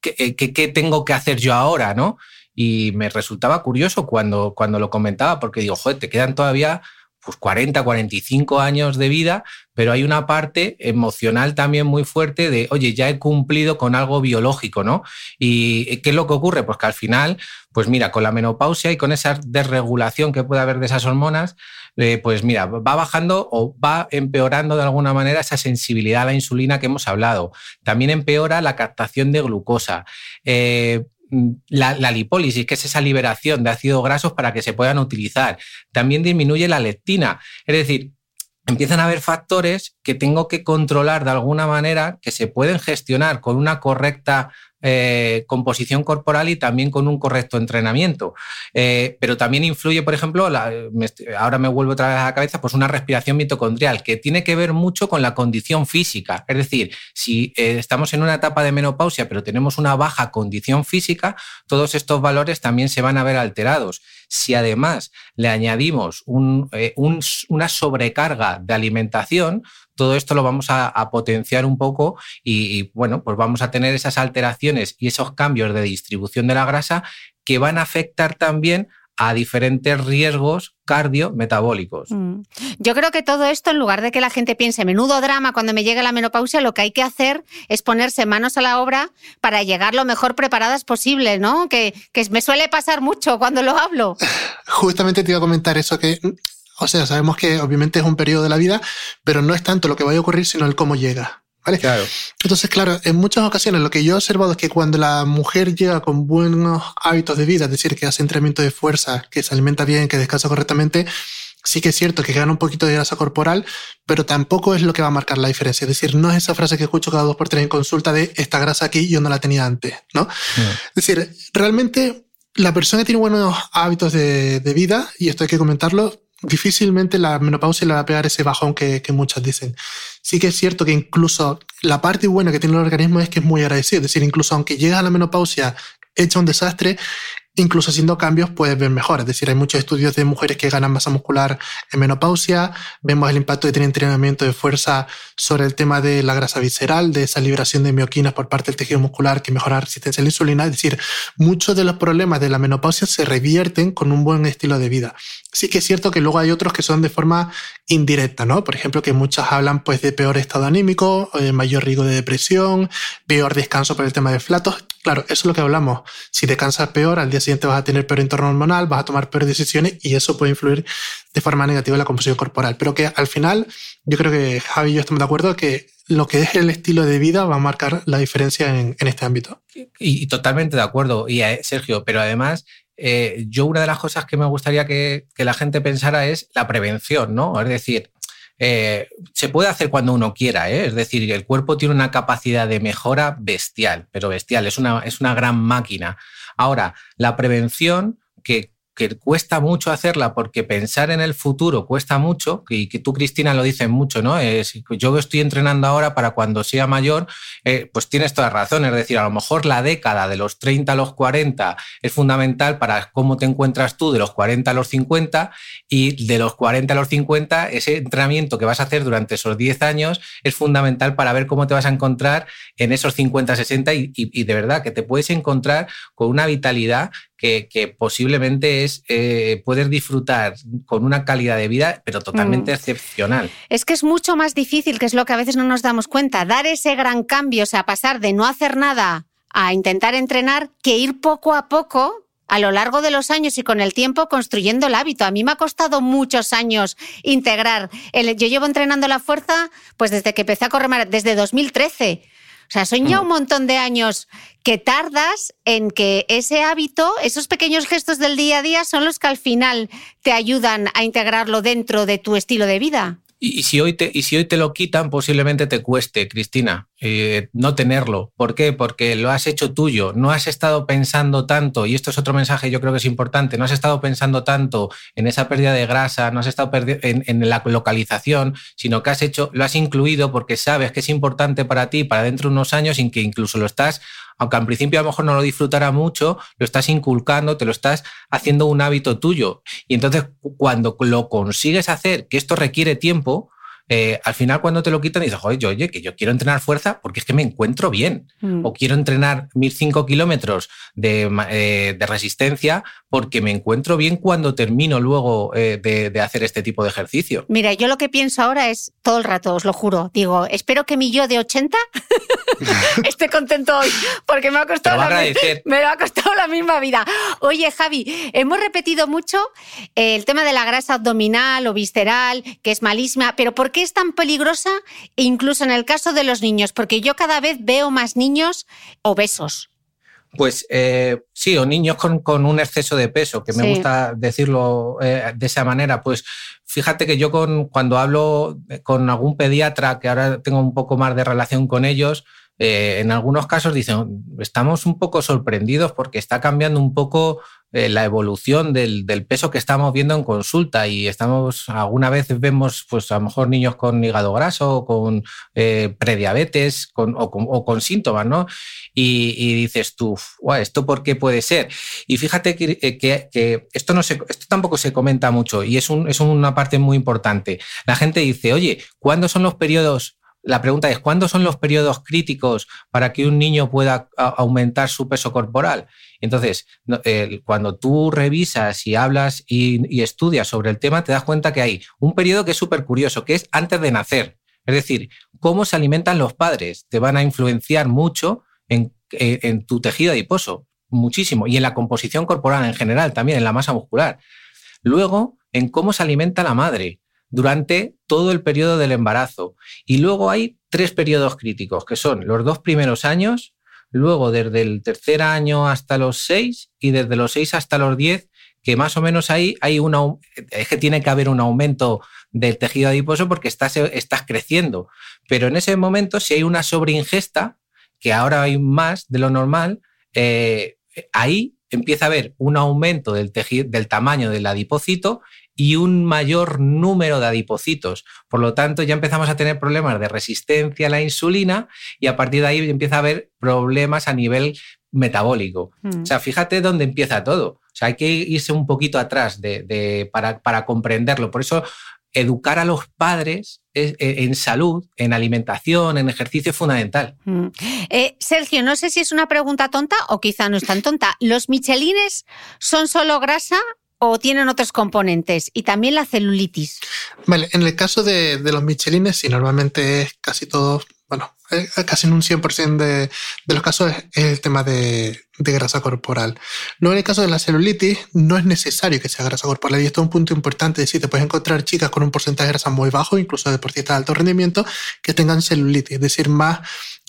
¿qué tengo que hacer yo ahora? ¿no? Y me resultaba curioso cuando, cuando lo comentaba, porque digo, joder, te quedan todavía pues 40, 45 años de vida, pero hay una parte emocional también muy fuerte de, oye, ya he cumplido con algo biológico, ¿no? ¿Y qué es lo que ocurre? Pues que al final, pues mira, con la menopausia y con esa desregulación que puede haber de esas hormonas, eh, pues mira, va bajando o va empeorando de alguna manera esa sensibilidad a la insulina que hemos hablado. También empeora la captación de glucosa. Eh, La, lipólisis, que es esa liberación de ácidos grasos para que se puedan utilizar. También disminuye la leptina. Es decir, empiezan a haber factores que tengo que controlar de alguna manera, que se pueden gestionar con una correcta eh, composición corporal y también con un correcto entrenamiento. Eh, pero también influye, por ejemplo, ahora me vuelvo otra vez a la cabeza, pues una respiración mitocondrial, que tiene que ver mucho con la condición física. Es decir, si eh, estamos en una etapa de menopausia, pero tenemos una baja condición física, todos estos valores también se van a ver alterados. Si además le añadimos una sobrecarga de alimentación, todo esto lo vamos a, potenciar un poco y, bueno, pues vamos a tener esas alteraciones y esos cambios de distribución de la grasa que van a afectar también a diferentes riesgos cardiometabólicos. Mm. Yo creo que todo esto, en lugar de que la gente piense menudo drama cuando me llegue la menopausia, lo que hay que hacer es ponerse manos a la obra para llegar lo mejor preparadas posible, ¿no? Que, que me suele pasar mucho cuando lo hablo. Justamente te iba a comentar eso, que o sea, sabemos que obviamente es un periodo de la vida, pero no es tanto lo que vaya a ocurrir, sino el cómo llega. ¿Vale? Claro. Entonces, claro, en muchas ocasiones lo que yo he observado es que cuando la mujer llega con buenos hábitos de vida, es decir, que hace entrenamiento de fuerza, que se alimenta bien, que descansa correctamente, sí que es cierto que gana un poquito de grasa corporal, pero tampoco es lo que va a marcar la diferencia. Es decir, no es esa frase que escucho cada dos por tres en consulta de esta grasa aquí yo no la tenía antes, ¿no? Es decir, realmente la persona que tiene buenos hábitos de, de vida, y esto hay que comentarlo, difícilmente la menopausia le va a pegar ese bajón que, que muchas dicen. Sí que es cierto que incluso la parte buena que tiene el organismo es que es muy agradecido. Es decir, incluso aunque llega a la menopausia hecha un desastre, incluso haciendo cambios puedes ver mejor. Es decir, hay muchos estudios de mujeres que ganan masa muscular en menopausia. Vemos el impacto que tiene entrenamiento de fuerza sobre el tema de la grasa visceral, de esa liberación de mioquinas por parte del tejido muscular que mejora la resistencia a la insulina. Es decir, muchos de los problemas de la menopausia se revierten con un buen estilo de vida. Sí que es cierto que luego hay otros que son de forma indirecta, ¿no? Por ejemplo, que muchas hablan pues de peor estado anímico, eh, mayor riesgo de depresión, peor descanso por el tema de flatos. Claro, eso es lo que hablamos. Si descansas peor, al día siguiente vas a tener peor entorno hormonal, vas a tomar peores decisiones y eso puede influir de forma negativa en la composición corporal. Pero que al final, yo creo que Javi y yo estamos de acuerdo que lo que es el estilo de vida va a marcar la diferencia en, este ámbito. Y, totalmente de acuerdo. Y eh, Sergio, pero además eh, yo una de las cosas que me gustaría que, la gente pensara es la prevención, ¿no? Es decir, eh, se puede hacer cuando uno quiera, ¿eh? es decir, el cuerpo tiene una capacidad de mejora bestial, pero bestial, es una, es una gran máquina. Ahora, la prevención, que que cuesta mucho hacerla porque pensar en el futuro cuesta mucho, y que tú, Cristina, lo dices mucho, ¿no? Es, yo estoy entrenando ahora para cuando sea mayor, eh, pues tienes toda razón. Es decir, a lo mejor la década de los 30 a los 40 es fundamental para cómo te encuentras tú de los 40 a los 50 y de los 40 a los 50 ese entrenamiento que vas a hacer durante esos 10 años es fundamental para ver cómo te vas a encontrar en esos 50, 60 y, y de verdad que te puedes encontrar con una vitalidad que, posiblemente es eh, poder disfrutar con una calidad de vida, pero totalmente mm. excepcional. Es que es mucho más difícil, que es lo que a veces no nos damos cuenta, dar ese gran cambio, o sea, pasar de no hacer nada a intentar entrenar, que ir poco a poco a lo largo de los años y con el tiempo construyendo el hábito. A mí me ha costado muchos años integrar. El, yo llevo entrenando la fuerza pues desde que empecé a correr, desde 2013. O sea, son ya mm. un montón de años que tardas en que ese hábito, esos pequeños gestos del día a día son los que al final te ayudan a integrarlo dentro de tu estilo de vida. Y, si hoy te, y si hoy te lo quitan, posiblemente te cueste, Cristina, eh, no tenerlo. ¿Por qué? Porque lo has hecho tuyo. No has estado pensando tanto, y esto es otro mensaje yo creo que es importante, no has estado pensando tanto en esa pérdida de grasa, no has estado en, en la localización, sino que has hecho, lo has incluido porque sabes que es importante para ti, para dentro de unos años, sin que incluso lo estás aunque al principio a lo mejor no lo disfrutara mucho, lo estás inculcando, te lo estás haciendo un hábito tuyo. Y entonces cuando lo consigues hacer, que esto requiere tiempo, eh, al final cuando te lo quitan dices, oye, oye, que yo quiero entrenar fuerza porque es que me encuentro bien. Mm. O quiero entrenar 1005 kilómetros de, eh, de, resistencia porque me encuentro bien cuando termino luego eh, de, de, hacer este tipo de ejercicio. Mira, yo lo que pienso ahora es todo el rato, os lo juro. Digo, espero que mi yo de 80 esté contento hoy porque me ha costado, la, me ha costado la misma vida. Oye, Javi, hemos repetido mucho el tema de la grasa abdominal o visceral, que es malísima, pero ¿por qué es tan peligrosa incluso en el caso de los niños? Porque yo cada vez veo más niños obesos. Pues eh, sí, o niños con, un exceso de peso, que me gusta decirlo eh, de esa manera. Pues fíjate que yo con, cuando hablo con algún pediatra, que ahora tengo un poco más de relación con ellos, eh, en algunos casos dicen, estamos un poco sorprendidos porque está cambiando un poco eh, la evolución del, peso que estamos viendo en consulta y estamos, alguna vez vemos pues a lo mejor niños con hígado graso, con eh, prediabetes con, o, con, síntomas, ¿no? Y, dices tú, ¿esto por qué puede ser? Y fíjate que, esto, no esto tampoco se comenta mucho y es, un, es una parte muy importante. La gente dice, oye, ¿cuándo son los periodos la pregunta es, ¿cuándo son los periodos críticos para que un niño pueda aumentar su peso corporal? Entonces, cuando tú revisas y hablas y, estudias sobre el tema, te das cuenta que hay un periodo que es súper curioso, que es antes de nacer. Es decir, cómo se alimentan los padres te van a influenciar mucho en, en tu tejido adiposo, muchísimo, y en la composición corporal en general, también en la masa muscular. Luego, en cómo se alimenta la madre, durante todo el periodo del embarazo. Y luego hay tres periodos críticos, que son los dos primeros años, luego desde el tercer año hasta los seis y desde los seis hasta los diez, que más o menos ahí hay una, es que tiene que haber un aumento del tejido adiposo porque estás, estás creciendo. Pero en ese momento, si hay una sobreingesta, que ahora hay más de lo normal, eh, ahí empieza a haber un aumento del, del tamaño del adipocito y un mayor número de adipocitos. Por lo tanto, ya empezamos a tener problemas de resistencia a la insulina y a partir de ahí empieza a haber problemas a nivel metabólico. O sea, fíjate dónde empieza todo. O sea, hay que irse un poquito atrás de, para, comprenderlo. Por eso, educar a los padres e, en salud, en alimentación, en ejercicio es fundamental. Mm. Eh, Sergio, no sé si es una pregunta tonta o quizá no es tan tonta. ¿Los michelines son solo grasa o tienen otros componentes? Y también la celulitis. Vale, en el caso de, los michelines, sí, normalmente es casi todo, bueno, eh, casi en un 100% de, de, los casos es el tema de, de, grasa corporal. Luego, en el caso de la celulitis, no es necesario que sea grasa corporal. Y esto es un punto importante. Decir, te puedes encontrar chicas con un porcentaje de grasa muy bajo, incluso deportistas de alto rendimiento, que tengan celulitis. Es decir, más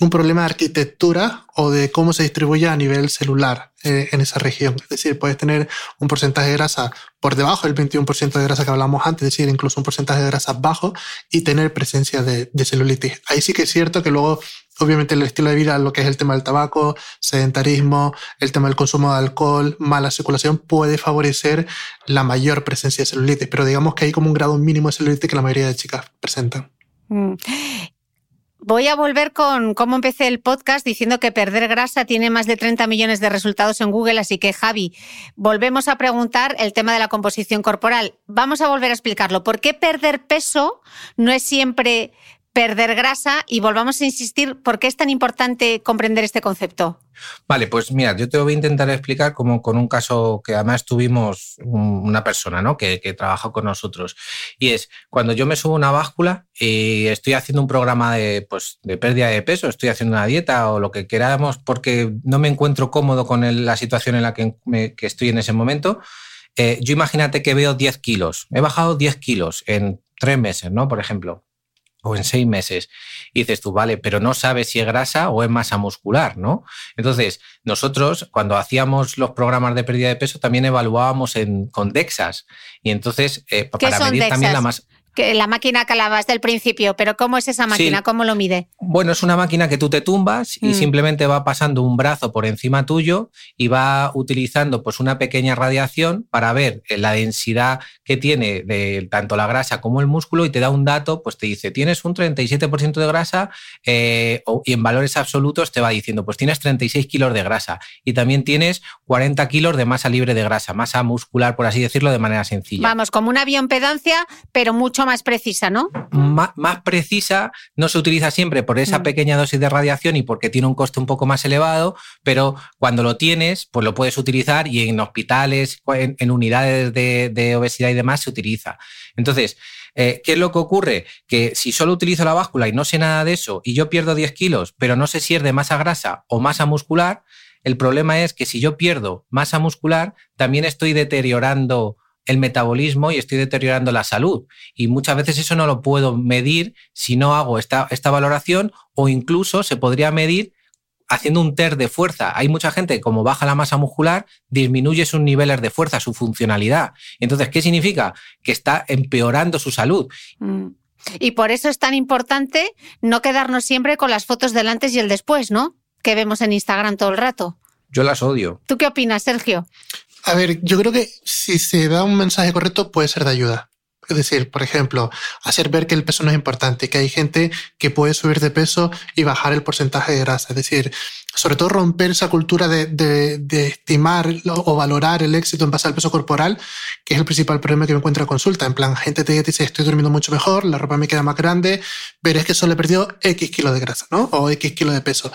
un problema de arquitectura o de cómo se distribuye a nivel celular eh, en esa región. Es decir, puedes tener un porcentaje de grasa por debajo del 21% de grasa que hablamos antes, es decir, incluso un porcentaje de grasa bajo y tener presencia de, celulitis. Ahí sí que es cierto que luego obviamente el estilo de vida, lo que es el tema del tabaco, sedentarismo, el tema del consumo de alcohol, mala circulación, puede favorecer la mayor presencia de celulitis, pero digamos que hay como un grado mínimo de celulitis que la mayoría de chicas presentan. Mm. Voy a volver con cómo empecé el podcast diciendo que perder grasa tiene más de 30 millones de resultados en Google, así que Javi, volvemos a preguntar el tema de la composición corporal. Vamos a volver a explicarlo. ¿Por qué perder peso no es siempre perder grasa y volvamos a insistir por qué es tan importante comprender este concepto. Vale, pues mira, yo te voy a intentar explicar como con un caso que además tuvimos una persona ¿no? que, que trabajó con nosotros. Y es cuando yo me subo una báscula y estoy haciendo un programa de, pues, de pérdida de peso, estoy haciendo una dieta o lo que queramos porque no me encuentro cómodo con la situación en la que, que estoy en ese momento. Eh, yo imagínate que veo 10 kilos. He bajado 10 kilos en tres meses, ¿no? Por ejemplo o en seis meses. Y dices tú, vale, pero no sabes si es grasa o es masa muscular, ¿no? Entonces, nosotros cuando hacíamos los programas de pérdida de peso también evaluábamos en, con DEXAS. Y entonces, eh, para medir también la masa que la máquina que hablabas del principio, pero ¿cómo es esa máquina? ¿Cómo lo mide? Bueno, es una máquina que tú te tumbas y mm. simplemente va pasando un brazo por encima tuyo y va utilizando pues una pequeña radiación para ver eh, la densidad que tiene de tanto la grasa como el músculo y te da un dato, pues te dice, tienes un 37% de grasa eh, y en valores absolutos te va diciendo, pues tienes 36 kilos de grasa y también tienes 40 kilos de masa libre de grasa, masa muscular, por así decirlo, de manera sencilla. Vamos, como una bioimpedancia, pero mucho más precisa, ¿no? más precisa no se utiliza siempre por esa mm. pequeña dosis de radiación y porque tiene un coste un poco más elevado, pero cuando lo tienes, pues lo puedes utilizar y en hospitales, en, unidades de, obesidad y demás se utiliza. Entonces, eh, ¿Qué es lo que ocurre? Que si solo utilizo la báscula y no sé nada de eso y yo pierdo 10 kilos, pero no sé si es de masa grasa o masa muscular, el problema es que si yo pierdo masa muscular, también estoy deteriorando el metabolismo y estoy deteriorando la salud. Y muchas veces eso no lo puedo medir si no hago esta, esta valoración o incluso se podría medir haciendo un test de fuerza. Hay mucha gente que como baja la masa muscular, disminuye sus niveles de fuerza, su funcionalidad. Entonces, ¿qué significa? Que está empeorando su salud. Mm. Y por eso es tan importante no quedarnos siempre con las fotos del antes y el después, ¿no? Que vemos en Instagram todo el rato. Yo las odio. ¿Tú qué opinas, Sergio? A ver, yo creo que si se da un mensaje correcto puede ser de ayuda. Es decir, por ejemplo, hacer ver que el peso no es importante, que hay gente que puede subir de peso y bajar el porcentaje de grasa. Es decir, sobre todo romper esa cultura de, de, estimar o valorar el éxito en base al peso corporal, que es el principal problema que me encuentro en consulta. En plan, gente te dice, estoy durmiendo mucho mejor, la ropa me queda más grande, pero es que solo he perdido X kilos de grasa, ¿no? O X kilos de peso.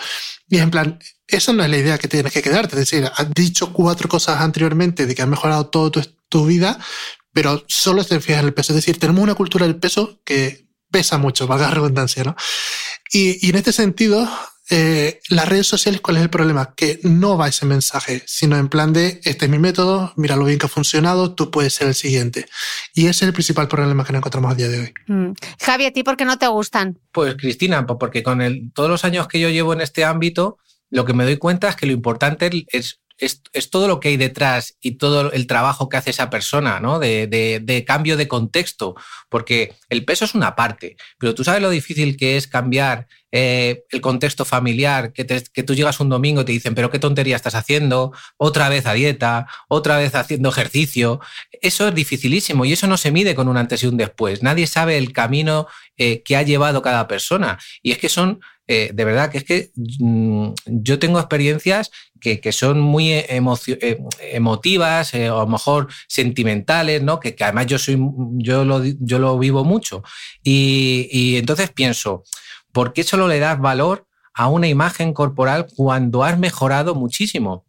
Y es en plan, esa no es la idea que tienes que quedarte. Es decir, has dicho cuatro cosas anteriormente de que has mejorado toda tu, tu vida, pero solo te fijas en el peso. Es decir, tenemos una cultura del peso que pesa mucho, valga la redundancia, ¿no? Y, y en este sentido, eh, las redes sociales, ¿cuál es el problema? Que no va ese mensaje, sino en plan de, este es mi método, mira lo bien que ha funcionado, tú puedes ser el siguiente. Y ese es el principal problema que nos encontramos a día de hoy. Mm. Javi, ¿a ti por qué no te gustan? Pues Cristina, porque con el, todos los años que yo llevo en este ámbito, lo que me doy cuenta es que lo importante es es, todo lo que hay detrás y todo el trabajo que hace esa persona, ¿no? De, cambio de contexto, porque el peso es una parte, pero tú sabes lo difícil que es cambiar eh, el contexto familiar, que, que, tú llegas un domingo y te dicen, pero qué tontería estás haciendo, otra vez a dieta, otra vez haciendo ejercicio. Eso es dificilísimo y eso no se mide con un antes y un después. Nadie sabe el camino eh, que ha llevado cada persona. Y es que son eh, de verdad que es que mm, yo tengo experiencias que, son muy eh, emotivas o a lo mejor sentimentales, ¿no? Que, además yo soy, yo lo, yo lo vivo mucho. Y, y entonces pienso, ¿por qué solo le das valor a una imagen corporal cuando has mejorado muchísimo?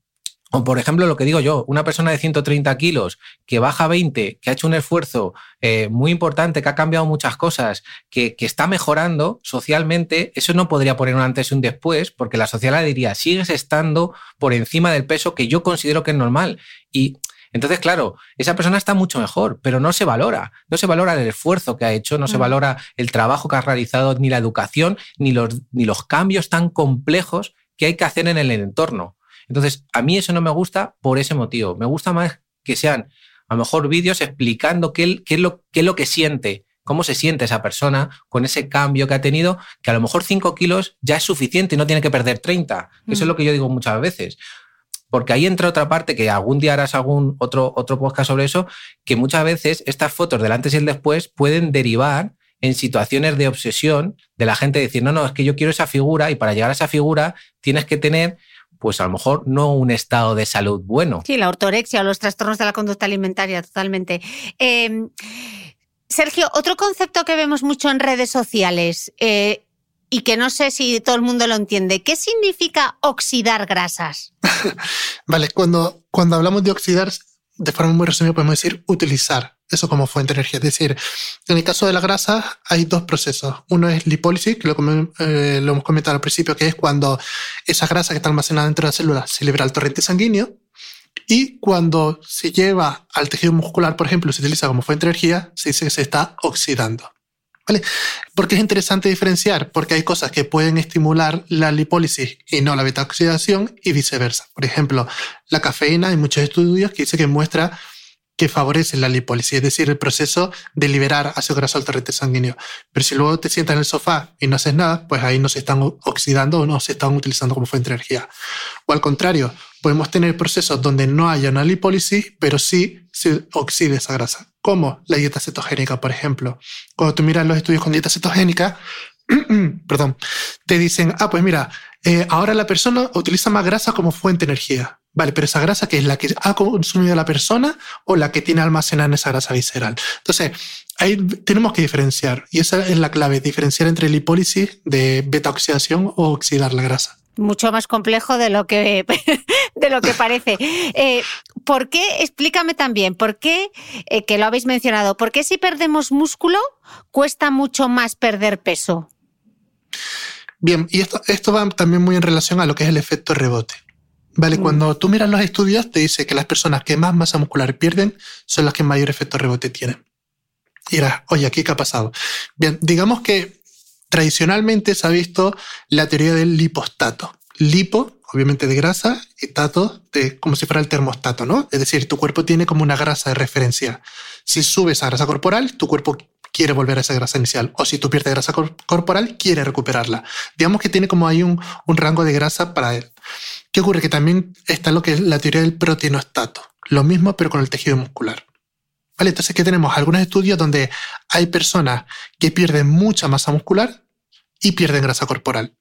O, por ejemplo, lo que digo yo, una persona de 130 kilos que baja 20, que ha hecho un esfuerzo eh, muy importante, que ha cambiado muchas cosas, que, está mejorando socialmente, eso no podría poner un antes y un después, porque la sociedad le diría, sigues estando por encima del peso que yo considero que es normal. Y entonces, claro, esa persona está mucho mejor, pero no se valora. No se valora el esfuerzo que ha hecho, no se mm. valora el trabajo que ha realizado, ni la educación, ni los, ni los cambios tan complejos que hay que hacer en el entorno. Entonces, a mí eso no me gusta por ese motivo. Me gusta más que sean a lo mejor vídeos explicando qué, es lo, qué es lo que siente cómo se siente esa persona con ese cambio que ha tenido, que a lo mejor 5 kilos ya es suficiente y no tiene que perder 30. Eso es lo que yo digo muchas veces. Porque ahí entra otra parte, que algún día harás algún otro, otro podcast sobre eso, que muchas veces estas fotos del antes y el después pueden derivar en situaciones de obsesión de la gente decir, no, no, es que yo quiero esa figura y para llegar a esa figura tienes que tener pues a lo mejor no un estado de salud bueno. Sí, la ortorexia o los trastornos de la conducta alimentaria, totalmente. Em, Sergio, otro concepto que vemos mucho en redes sociales eh, y que no sé si todo el mundo lo entiende, ¿qué significa oxidar grasas? vale, cuando, cuando hablamos de oxidar, de forma muy resumida podemos decir utilizar eso como fuente de energía. Es decir, en el caso de la grasa hay dos procesos. Uno es lipólisis, que lo, eh, hemos comentado al principio, que es cuando esa grasa que está almacenada dentro de la célula se libera al torrente sanguíneo. Y cuando se lleva al tejido muscular, por ejemplo, se utiliza como fuente de energía, se dice que se está oxidando. ¿Vale? Porque es interesante diferenciar, porque hay cosas que pueden estimular la lipólisis y no la beta oxidación y viceversa. Por ejemplo, la cafeína, hay muchos estudios que dice que muestra que favorecen la lipólisis, es decir, el proceso de liberar ácido graso al torrente sanguíneo. Pero si luego te sientas en el sofá y no haces nada, pues ahí no se están oxidando o no se están utilizando como fuente de energía. O al contrario, podemos tener procesos donde no haya una lipólisis, pero sí se oxide esa grasa, como la dieta cetogénica, por ejemplo. Cuando tú miras los estudios con dieta cetogénica, perdón, te dicen, ah, pues mira, eh, ahora la persona utiliza más grasa como fuente de energía. Vale, pero esa grasa que es la que ha consumido la persona o la que tiene almacenada en esa grasa visceral. Entonces, ahí tenemos que diferenciar y esa es la clave, diferenciar entre lipólisis de beta oxidación o oxidar la grasa. Mucho más complejo de lo que, de lo que parece. Eh, ¿Por qué? Explícame también, ¿por qué, eh, que lo habéis mencionado, por qué si perdemos músculo cuesta mucho más perder peso? Bien, y esto, esto va también muy en relación a lo que es el efecto rebote. Vale, mm. cuando tú miras los estudios, te dice que las personas que más masa muscular pierden son las que mayor efecto rebote tienen. Y dirás, oye, ¿aquí qué ha pasado? Bien, digamos que tradicionalmente se ha visto la teoría del lipostato. Lipo, obviamente de grasa, y tato, de, como si fuera el termostato, ¿no? Es decir, tu cuerpo tiene como una grasa de referencia. Si subes a grasa corporal, tu cuerpo quiere volver a esa grasa inicial. O si tú pierdes grasa corporal, quiere recuperarla. Digamos que tiene como ahí un, rango de grasa para él. ¿Qué ocurre? Que también está lo que es la teoría del proteinostato. Lo mismo, pero con el tejido muscular. ¿Vale? Entonces, ¿qué tenemos? Algunos estudios donde hay personas que pierden mucha masa muscular y pierden grasa corporal.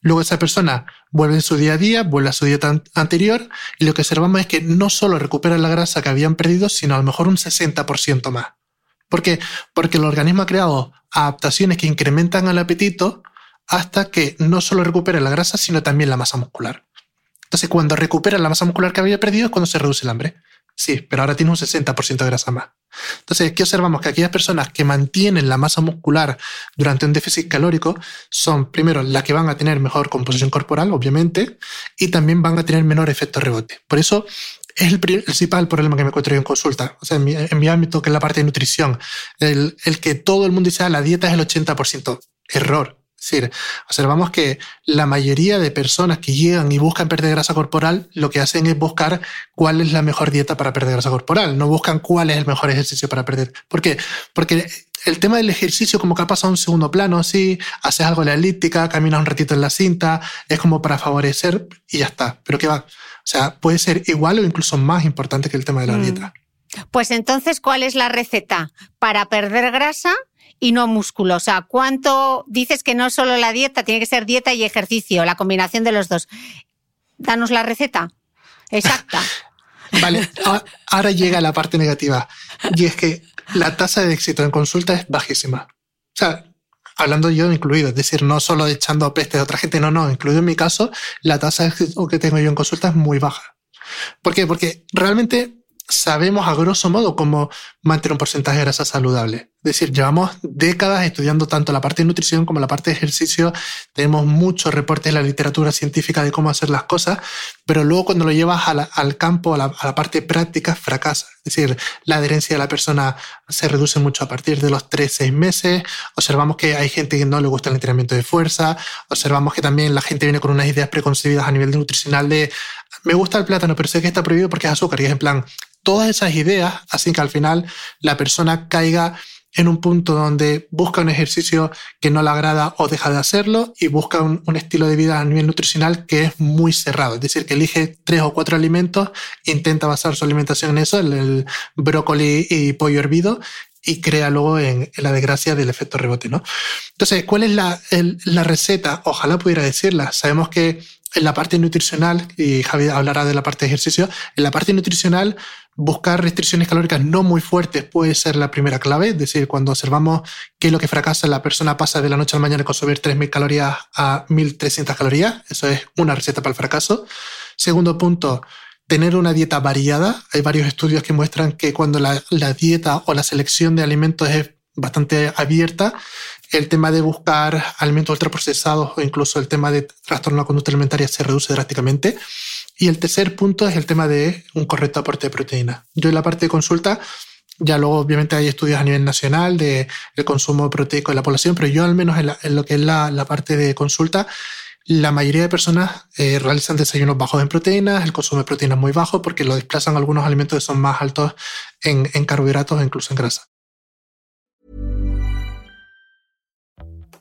Luego esa persona vuelve en su día a día, vuelve a su dieta anterior y lo que observamos es que no solo recuperan la grasa que habían perdido, sino a lo mejor un 60% más. ¿Por qué? Porque el organismo ha creado adaptaciones que incrementan el apetito hasta que no solo recupera la grasa, sino también la masa muscular. Entonces, cuando recupera la masa muscular que había perdido es cuando se reduce el hambre. Sí, pero ahora tiene un 60% de grasa más. Entonces, ¿qué observamos? Que aquellas personas que mantienen la masa muscular durante un déficit calórico son, primero, las que van a tener mejor composición corporal, obviamente, y también van a tener menor efecto rebote. Por eso, es el principal problema que me encuentro en consulta, o sea, en mi, ámbito, que es la parte de nutrición. El, el que todo el mundo dice, ah, la dieta es el 80%. Error. Es decir, observamos que la mayoría de personas que llegan y buscan perder grasa corporal, lo que hacen es buscar cuál es la mejor dieta para perder grasa corporal, no buscan cuál es el mejor ejercicio para perder. ¿Por qué? Porque el tema del ejercicio como que ha pasado a un segundo plano, sí, haces algo en la elíptica, caminas un ratito en la cinta, es como para favorecer y ya está. Pero ¿qué va? O sea, puede ser igual o incluso más importante que el tema de la mm. dieta. Pues entonces, ¿cuál es la receta para perder grasa y no músculo? O sea, ¿cuánto dices que no solo la dieta, tiene que ser dieta y ejercicio, la combinación de los dos? Danos la receta exacta. vale, ahora llega la parte negativa y es que la tasa de éxito en consulta es bajísima. O sea, hablando yo incluido, es decir, no solo echando peste de otra gente, no, no, incluido en mi caso, la tasa de éxito que tengo yo en consulta es muy baja. ¿Por qué? Porque realmente sabemos a grosso modo cómo mantener un porcentaje de grasa saludable. Decir, llevamos décadas estudiando tanto la parte de nutrición como la parte de ejercicio. Tenemos muchos reportes en la literatura científica de cómo hacer las cosas, pero luego cuando lo llevas al campo, a la, la, parte práctica, fracasa. Es decir, la adherencia de la persona se reduce mucho a partir de los 3-6 meses. Observamos que hay gente que no le gusta el entrenamiento de fuerza. Observamos que también la gente viene con unas ideas preconcebidas a nivel nutricional de me gusta el plátano, pero sé que está prohibido porque es azúcar. Y es en plan, todas esas ideas hacen que al final la persona caiga en un punto donde busca un ejercicio que no le agrada o deja de hacerlo y busca un, estilo de vida a nivel nutricional que es muy cerrado. Es decir, que elige tres o cuatro alimentos, intenta basar su alimentación en eso, el, brócoli y pollo hervido, y crea luego en, la desgracia del efecto rebote, ¿no? Entonces, ¿cuál es la, la receta? Ojalá pudiera decirla. Sabemos que en la parte nutricional, y Javi hablará de la parte de ejercicio, en la parte nutricional buscar restricciones calóricas no muy fuertes puede ser la primera clave, es decir, cuando observamos qué es lo que fracasa, la persona pasa de la noche a la mañana de consumir 3.000 calorías a 1.300 calorías, eso es una receta para el fracaso. Segundo punto, tener una dieta variada. Hay varios estudios que muestran que cuando la, la dieta o la selección de alimentos es bastante abierta, el tema de buscar alimentos ultraprocesados o incluso el tema de trastorno de la conducta alimentaria se reduce drásticamente. Y el tercer punto es el tema de un correcto aporte de proteína. Yo en la parte de consulta, ya luego obviamente hay estudios a nivel nacional de el consumo proteico de la población, pero yo al menos en, lo que es la, parte de consulta, la mayoría de personas eh, realizan desayunos bajos en proteínas, el consumo de proteínas muy bajo porque lo desplazan algunos alimentos que son más altos en, en carbohidratos e incluso en grasa.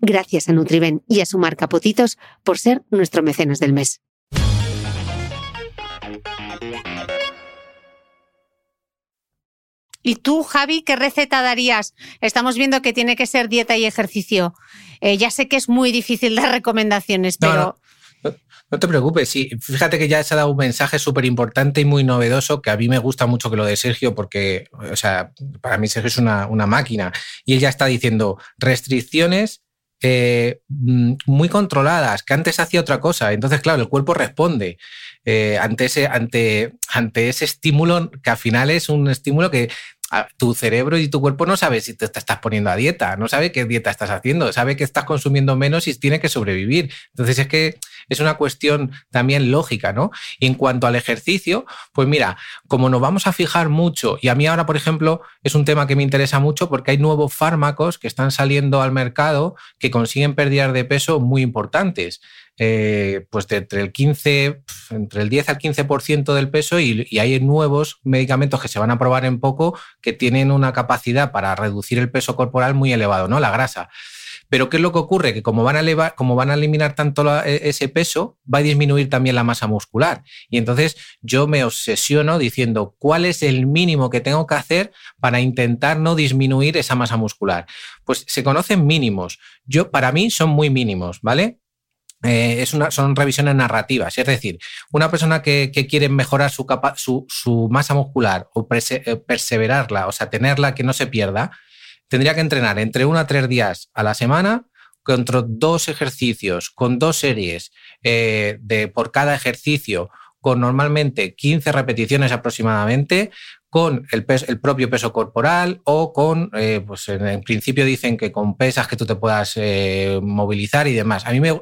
Gracias a Nutriben y a su marca Potitos por ser nuestro mecenas del mes. ¿Y tú, Javi, qué receta darías? Estamos viendo que tiene que ser dieta y ejercicio. Eh, ya sé que es muy difícil dar recomendaciones, pero... No, te preocupes, sí. Fíjate que ya se ha dado un mensaje súper importante y muy novedoso que a mí me gusta mucho que lo de Sergio porque, o sea, para mí Sergio es una, una máquina. Y él ya está diciendo restricciones eh, mm, muy controladas, que antes hacía otra cosa. Entonces, claro, el cuerpo responde eh, ante, ese, ante, ante ese estímulo que al final es un estímulo que tu cerebro y tu cuerpo no sabe si te, estás poniendo a dieta, no sabe qué dieta estás haciendo, sabe que estás consumiendo menos y tiene que sobrevivir. Entonces es que es una cuestión también lógica, ¿no? Y en cuanto al ejercicio, pues mira, como nos vamos a fijar mucho, y a mí ahora, por ejemplo, es un tema que me interesa mucho porque hay nuevos fármacos que están saliendo al mercado que consiguen pérdidas de peso muy importantes. Eh, pues de entre el 15, entre el 10 al 15% del peso y, hay nuevos medicamentos que se van a probar en poco que tienen una capacidad para reducir el peso corporal muy elevado, ¿no? La grasa. Pero ¿qué es lo que ocurre? Que como van a, elevar, como van a eliminar tanto e, ese peso, va a disminuir también la masa muscular. Y entonces yo me obsesiono diciendo cuál es el mínimo que tengo que hacer para intentar no disminuir esa masa muscular. Pues se conocen mínimos. Yo, para mí, son muy mínimos, ¿vale? Eh, es una, son revisiones narrativas. Es decir, una persona que, quiere mejorar su, su, masa muscular o eh, perseverarla, o sea, tenerla que no se pierda, tendría que entrenar entre uno a tres días a la semana contra dos ejercicios, con dos series eh, de, por cada ejercicio, con normalmente 15 repeticiones aproximadamente, con el, el propio peso corporal o con, eh, pues en, principio dicen que con pesas que tú te puedas movilizar y demás. A mí me,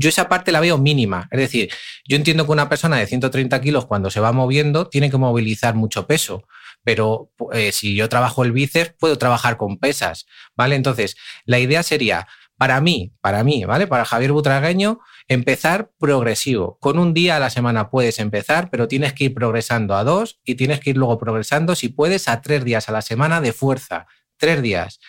yo esa parte la veo mínima. Es decir, yo entiendo que una persona de 130 kilos cuando se va moviendo tiene que movilizar mucho peso, pero si yo trabajo el bíceps puedo trabajar con pesas, ¿vale? Entonces, la idea sería para mí, para mí, ¿vale? Para Javier Butragueño, empezar progresivo. Con un día a la semana puedes empezar, pero tienes que ir progresando a dos y tienes que ir luego progresando, si puedes, a tres días a la semana de fuerza. Tres días.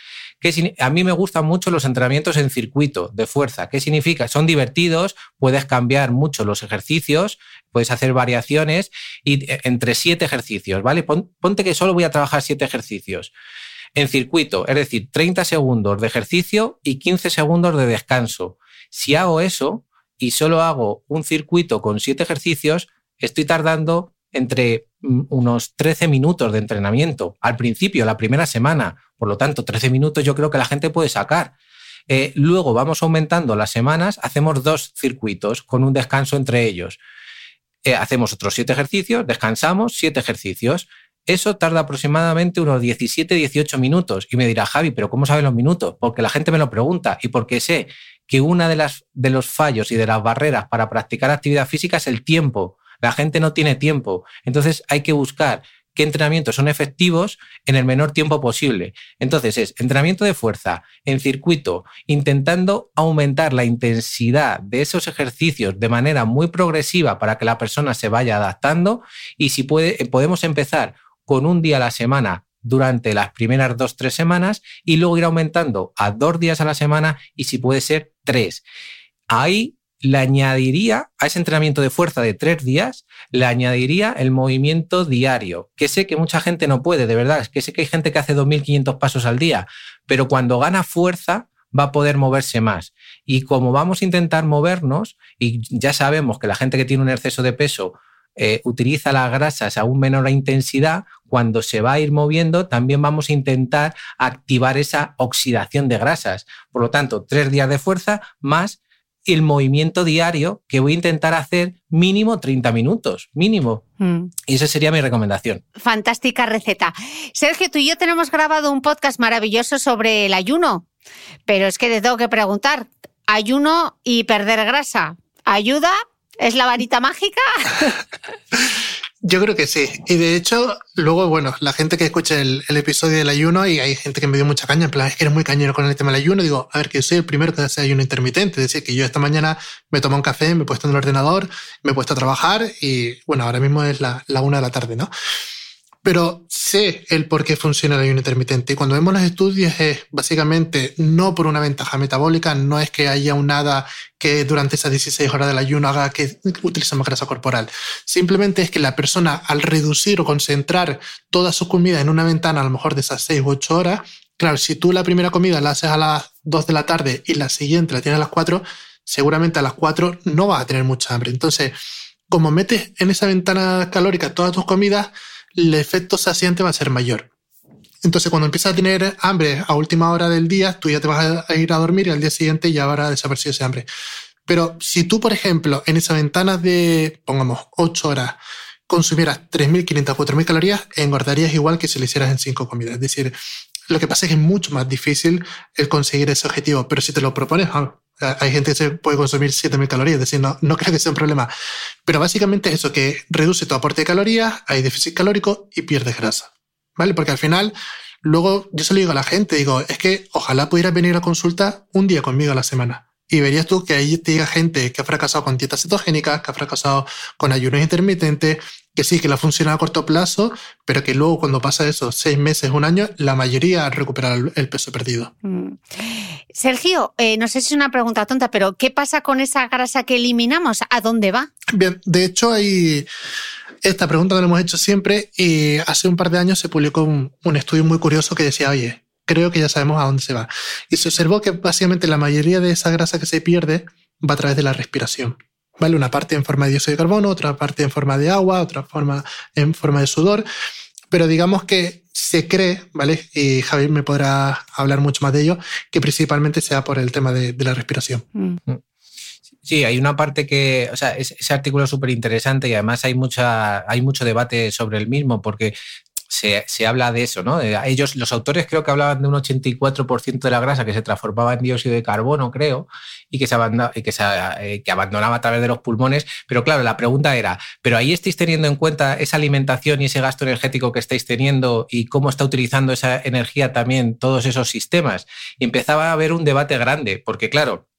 A mí me gustan mucho los entrenamientos en circuito de fuerza. ¿Qué significa? Son divertidos, puedes cambiar mucho los ejercicios, puedes hacer variaciones y eh, entre siete ejercicios, ¿vale? Ponte que solo voy a trabajar siete ejercicios en circuito, es decir, 30 segundos de ejercicio y 15 segundos de descanso. Si hago eso y solo hago un circuito con 7 ejercicios, estoy tardando entre unos 13 minutos de entrenamiento al principio, la primera semana. Por lo tanto, 13 minutos yo creo que la gente puede sacar. Eh, luego vamos aumentando las semanas, hacemos dos circuitos con un descanso entre ellos. Eh, hacemos otros siete ejercicios, descansamos, siete ejercicios. Eso tarda aproximadamente unos 17-18 minutos. Y me dirá, Javi, ¿pero cómo sabes los minutos? Porque la gente me lo pregunta y porque sé que una de, las, de los fallos y de las barreras para practicar actividad física es el tiempo. La gente no tiene tiempo. Entonces hay que buscar qué entrenamientos son efectivos en el menor tiempo posible. Entonces es entrenamiento de fuerza en circuito, intentando aumentar la intensidad de esos ejercicios de manera muy progresiva para que la persona se vaya adaptando y si puede, podemos empezar con un día a la semana durante las primeras dos, tres semanas y luego ir aumentando a dos días a la semana y si puede ser tres. Ahí le añadiría a ese entrenamiento de fuerza de tres días, le añadiría el movimiento diario, que sé que mucha gente no puede, de verdad, es que sé que hay gente que hace 2.500 pasos al día, pero cuando gana fuerza va a poder moverse más. Y como vamos a intentar movernos, y ya sabemos que la gente que tiene un exceso de peso eh, utiliza las grasas a un menor intensidad, cuando se va a ir moviendo, también vamos a intentar activar esa oxidación de grasas. Por lo tanto, tres días de fuerza más el movimiento diario que voy a intentar hacer mínimo 30 minutos, mínimo. Mm. Y esa sería mi recomendación. Fantástica receta. Sergio, tú y yo tenemos grabado un podcast maravilloso sobre el ayuno, pero es que te tengo que preguntar, ¿ayuno y perder grasa ayuda ¿Es la varita mágica? Yo creo que sí. Y de hecho, luego, bueno, la gente que escucha el, episodio del ayuno, y hay gente que me dio mucha caña, en plan, es que eres muy cañero con el tema del ayuno. Digo, a ver, que soy el primero que hace ayuno intermitente. Es decir, que yo esta mañana me tomo un café, me he puesto en el ordenador, me he puesto a trabajar y, bueno, ahora mismo es la, la una de la tarde, ¿no? Pero sé el por qué funciona el ayuno intermitente. Y cuando vemos los estudios es básicamente no por una ventaja metabólica, no es que haya un nada que durante esas 16 horas del ayuno haga que utilicemos grasa corporal. Simplemente es que la persona al reducir o concentrar toda su comida en una ventana a lo mejor de esas 6 u 8 horas, claro, si tú la primera comida la haces a las 2 de la tarde y la siguiente la tienes a las 4, seguramente a las 4 no vas a tener mucha hambre. Entonces, como metes en esa ventana calórica todas tus comidas, el efecto saciante va a ser mayor. Entonces, cuando empiezas a tener hambre a última hora del día, tú ya te vas a ir a dormir y al día siguiente ya habrá desaparecido ese hambre. Pero si tú, por ejemplo, en esa ventana de, pongamos, 8 horas, consumieras 3.500, 4.000 calorías, engordarías igual que si lo hicieras en 5 comidas. Es decir, lo que pasa es que es mucho más difícil el conseguir ese objetivo, pero si te lo propones, ah, hay gente que se puede consumir 7.000 calorías, es decir, no, no creo que sea un problema. Pero básicamente es eso, que reduce tu aporte de calorías, hay déficit calórico y pierdes grasa. ¿Vale? Porque al final, luego yo se lo digo a la gente, digo, es que ojalá pudieras venir a consulta un día conmigo a la semana. Y verías tú que ahí te diga gente que ha fracasado con dietas cetogénicas, que ha fracasado con ayunos intermitentes, que sí, que la funciona a corto plazo, pero que luego cuando pasa eso, seis meses, un año, la mayoría recupera el peso perdido. Mm. Sergio, eh, no sé si es una pregunta tonta, pero ¿qué pasa con esa grasa que eliminamos? ¿A dónde va? Bien, de hecho hay... Esta pregunta la hemos hecho siempre y hace un par de años se publicó un, un estudio muy curioso que decía, oye, creo que ya sabemos a dónde se va. Y se observó que básicamente la mayoría de esa grasa que se pierde va a través de la respiración. ¿Vale? Una parte en forma de dióxido de carbono, otra parte en forma de agua, otra forma en forma de sudor. Pero digamos que se cree, ¿vale? Y Javier me podrá hablar mucho más de ello, que principalmente sea por el tema de, la respiración. Mm. Sí, hay una parte que, o sea, ese artículo es súper interesante y además hay, mucha, hay mucho debate sobre el mismo porque se, habla de eso, ¿no? Ellos, los autores creo que hablaban de un 84% de la grasa que se transformaba en dióxido de carbono, creo, y que se, abandonaba, que, se eh, abandonaba a través de los pulmones. Pero claro, la pregunta era, ¿pero ahí estáis teniendo en cuenta esa alimentación y ese gasto energético que estáis teniendo y cómo está utilizando esa energía también todos esos sistemas? Y empezaba a haber un debate grande, porque claro,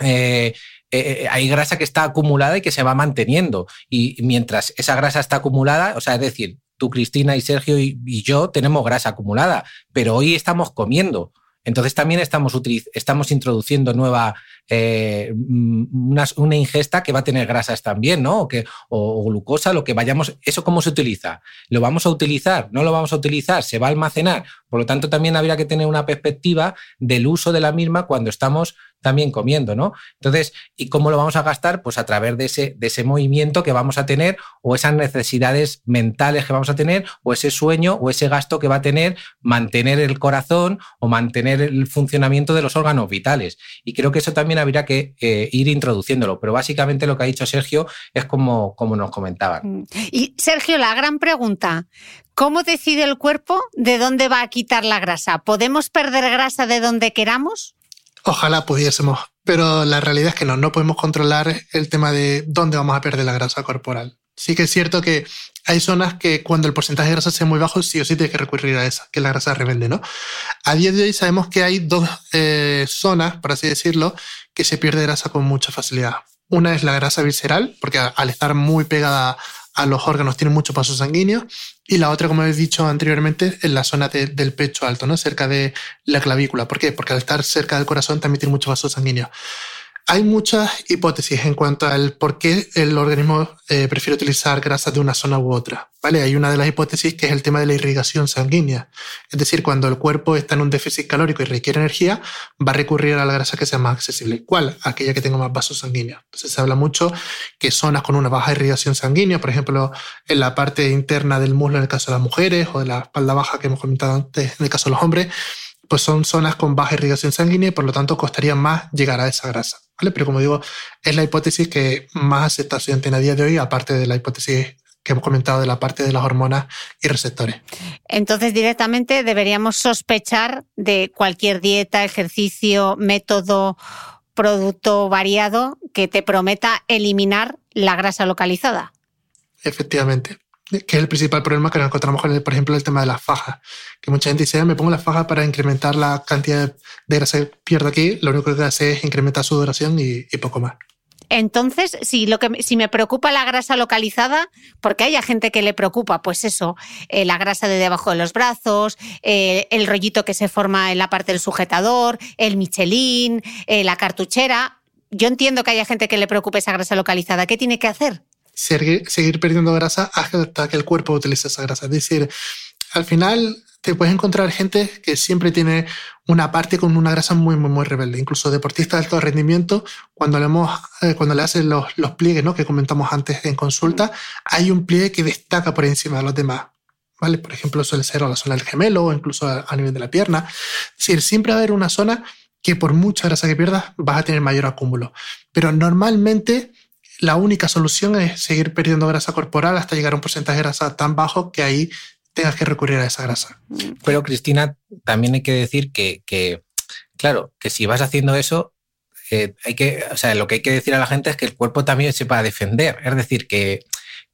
eh, eh, hay grasa que está acumulada y que se va manteniendo. Y mientras esa grasa está acumulada, o sea, es decir, tú, Cristina y Sergio y, yo tenemos grasa acumulada, pero hoy estamos comiendo. Entonces también estamos, estamos introduciendo nueva, eh, una, una, ingesta que va a tener grasas también, ¿no? O, que, o, glucosa, lo que vayamos. ¿Eso cómo se utiliza? ¿Lo vamos a utilizar? ¿No lo vamos a utilizar? ¿Se va a almacenar? Por lo tanto, también habría que tener una perspectiva del uso de la misma cuando estamos también comiendo, ¿no? Entonces, ¿y cómo lo vamos a gastar? Pues a través de ese, de ese movimiento que vamos a tener o esas necesidades mentales que vamos a tener o ese sueño o ese gasto que va a tener mantener el corazón o mantener el funcionamiento de los órganos vitales. Y creo que eso también habría que eh, ir introduciéndolo, pero básicamente lo que ha dicho Sergio es como, como nos comentaban. Mm. Y Sergio, la gran pregunta, ¿Cómo decide el cuerpo de dónde va a quitar la grasa? ¿Podemos perder grasa de donde queramos? Ojalá pudiésemos, pero la realidad es que no, no podemos controlar el tema de dónde vamos a perder la grasa corporal. Sí que es cierto que hay zonas que cuando el porcentaje de grasa sea muy bajo, sí o sí tiene que recurrir a esa, que la grasa rebelde, ¿no? A día de hoy sabemos que hay dos eh, zonas, por así decirlo, que se pierde grasa con mucha facilidad. Una es la grasa visceral, porque al estar muy pegada a los órganos tiene mucho paso sanguíneo, y la otra, como he dicho anteriormente, en la zona del pecho alto, ¿no? cerca de la clavícula. ¿Por qué? Porque al estar cerca del corazón también tiene mucho vaso sanguíneo. Hay muchas hipótesis en cuanto al por qué el organismo eh, prefiere utilizar grasas de una zona u otra. ¿vale? Hay una de las hipótesis que es el tema de la irrigación sanguínea. Es decir, cuando el cuerpo está en un déficit calórico y requiere energía, va a recurrir a la grasa que sea más accesible. ¿Cuál? Aquella que tenga más vasos sanguíneos. Entonces se habla mucho que zonas con una baja irrigación sanguínea, por ejemplo, en la parte interna del muslo en el caso de las mujeres o de la espalda baja que hemos comentado antes en el caso de los hombres, pues son zonas con baja irrigación sanguínea y por lo tanto costaría más llegar a esa grasa. Pero como digo, es la hipótesis que más aceptación tiene a día de hoy, aparte de la hipótesis que hemos comentado de la parte de las hormonas y receptores. Entonces, directamente deberíamos sospechar de cualquier dieta, ejercicio, método, producto variado que te prometa eliminar la grasa localizada. Efectivamente que es el principal problema que nos encontramos con, el, por ejemplo, el tema de las fajas. Que mucha gente dice, ah, me pongo las fajas para incrementar la cantidad de grasa que pierdo aquí, lo único que hace es incrementar su duración y, poco más. Entonces, si, lo que, si me preocupa la grasa localizada, porque hay gente que le preocupa, pues eso, eh, la grasa de debajo de los brazos, eh, el rollito que se forma en la parte del sujetador, el Michelin, eh, la cartuchera. Yo entiendo que haya gente que le preocupe esa grasa localizada. ¿Qué tiene que hacer? Seguir, perdiendo grasa hasta que el cuerpo utilice esa grasa. Es decir, al final te puedes encontrar gente que siempre tiene una parte con una grasa muy, muy, muy rebelde. Incluso deportistas de alto rendimiento, cuando le, eh, cuando le hacen los, los pliegues ¿no? que comentamos antes en consulta, hay un pliegue que destaca por encima de los demás. ¿Vale? Por ejemplo, suele ser a la zona del gemelo o incluso a, nivel de la pierna. Es decir, siempre va a haber una zona que por mucha grasa que pierdas vas a tener mayor acúmulo. Pero normalmente la única solución es seguir perdiendo grasa corporal hasta llegar a un porcentaje de grasa tan bajo que ahí tengas que recurrir a esa grasa. Pero Cristina, también hay que decir que, claro, que si vas haciendo eso, eh, hay que, o sea, lo que hay que decir a la gente es que el cuerpo también sepa defender. Es decir, que,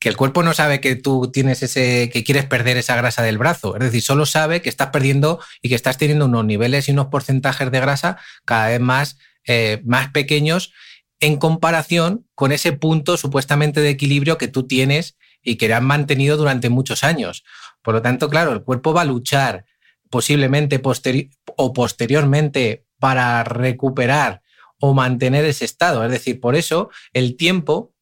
que el cuerpo no sabe que tú tienes ese, que quieres perder esa grasa del brazo. Es decir, solo sabe que estás perdiendo y que estás teniendo unos niveles y unos porcentajes de grasa cada vez más, eh, más pequeños en comparación con ese punto supuestamente de equilibrio que tú tienes y que han mantenido durante muchos años. Por lo tanto, claro, el cuerpo va a luchar posiblemente o posteriormente para recuperar o mantener ese estado. Es decir, por eso el tiempo,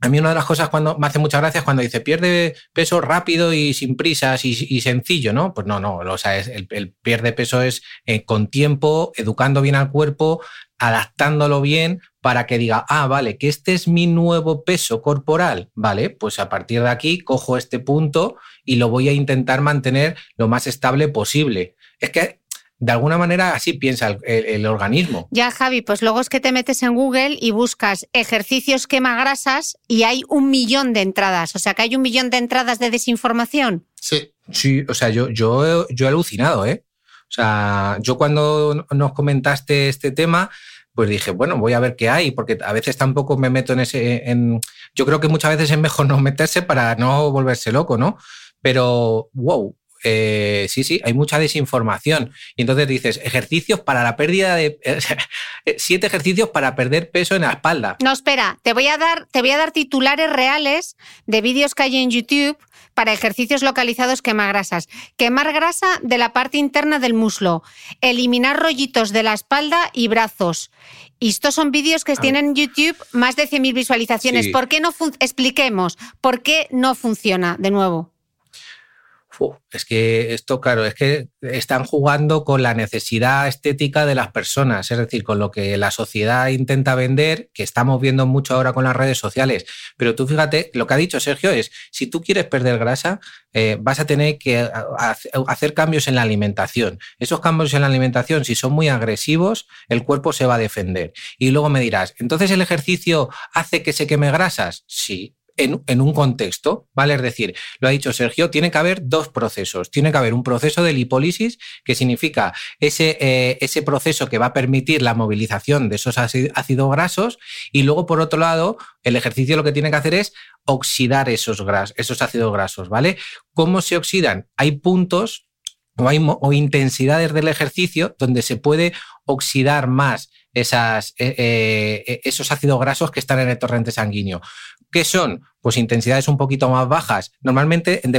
a mí una de las cosas cuando me hace mucha gracia es cuando dice pierde peso rápido y sin prisas y, sencillo, ¿no? Pues no, no, o sea, el, pierde peso es eh, con tiempo, educando bien al cuerpo, adaptándolo bien para que diga, ah, vale, que este es mi nuevo peso corporal, vale, pues a partir de aquí cojo este punto y lo voy a intentar mantener lo más estable posible. Es que de alguna manera así piensa el, el, organismo. Ya, Javi, pues luego es que te metes en Google y buscas ejercicios quema grasas y hay un millón de entradas. O sea, que hay un millón de entradas de desinformación. Sí. Sí, o sea, yo, yo, yo he alucinado, ¿eh? O sea, yo cuando nos comentaste este tema, pues dije, bueno, voy a ver qué hay, porque a veces tampoco me meto en ese. En, yo creo que muchas veces es mejor no meterse para no volverse loco, ¿no? Pero, wow, eh, sí, sí, hay mucha desinformación. Y entonces dices, ejercicios para la pérdida de. siete ejercicios para perder peso en la espalda. No, espera, te voy a dar, te voy a dar titulares reales de vídeos que hay en YouTube para ejercicios localizados quemar grasas. Quemar grasa de la parte interna del muslo, eliminar rollitos de la espalda y brazos. Y estos son vídeos que tienen en YouTube más de 100.000 visualizaciones. ¿Por qué no expliquemos por qué no funciona de nuevo? Es que esto, claro, es que están jugando con la necesidad estética de las personas, es decir, con lo que la sociedad intenta vender, que estamos viendo mucho ahora con las redes sociales. Pero tú fíjate, lo que ha dicho Sergio es, si tú quieres perder grasa, eh, vas a tener que hacer cambios en la alimentación. Esos cambios en la alimentación, si son muy agresivos, el cuerpo se va a defender. Y luego me dirás, ¿entonces el ejercicio hace que se queme grasas? Sí, en, un contexto, ¿vale? Es decir, lo ha dicho Sergio, tiene que haber dos procesos. Tiene que haber un proceso de lipólisis, que significa ese, eh, ese proceso que va a permitir la movilización de esos ácidos grasos, y luego, por otro lado, el ejercicio lo que tiene que hacer es oxidar esos, gras, esos ácidos grasos, ¿vale? ¿Cómo se oxidan? Hay puntos o, hay, o intensidades del ejercicio donde se puede oxidar más esas, eh, eh, esos ácidos grasos que están en el torrente sanguíneo. ¿Qué son? Pues intensidades un poquito más bajas. Normalmente en,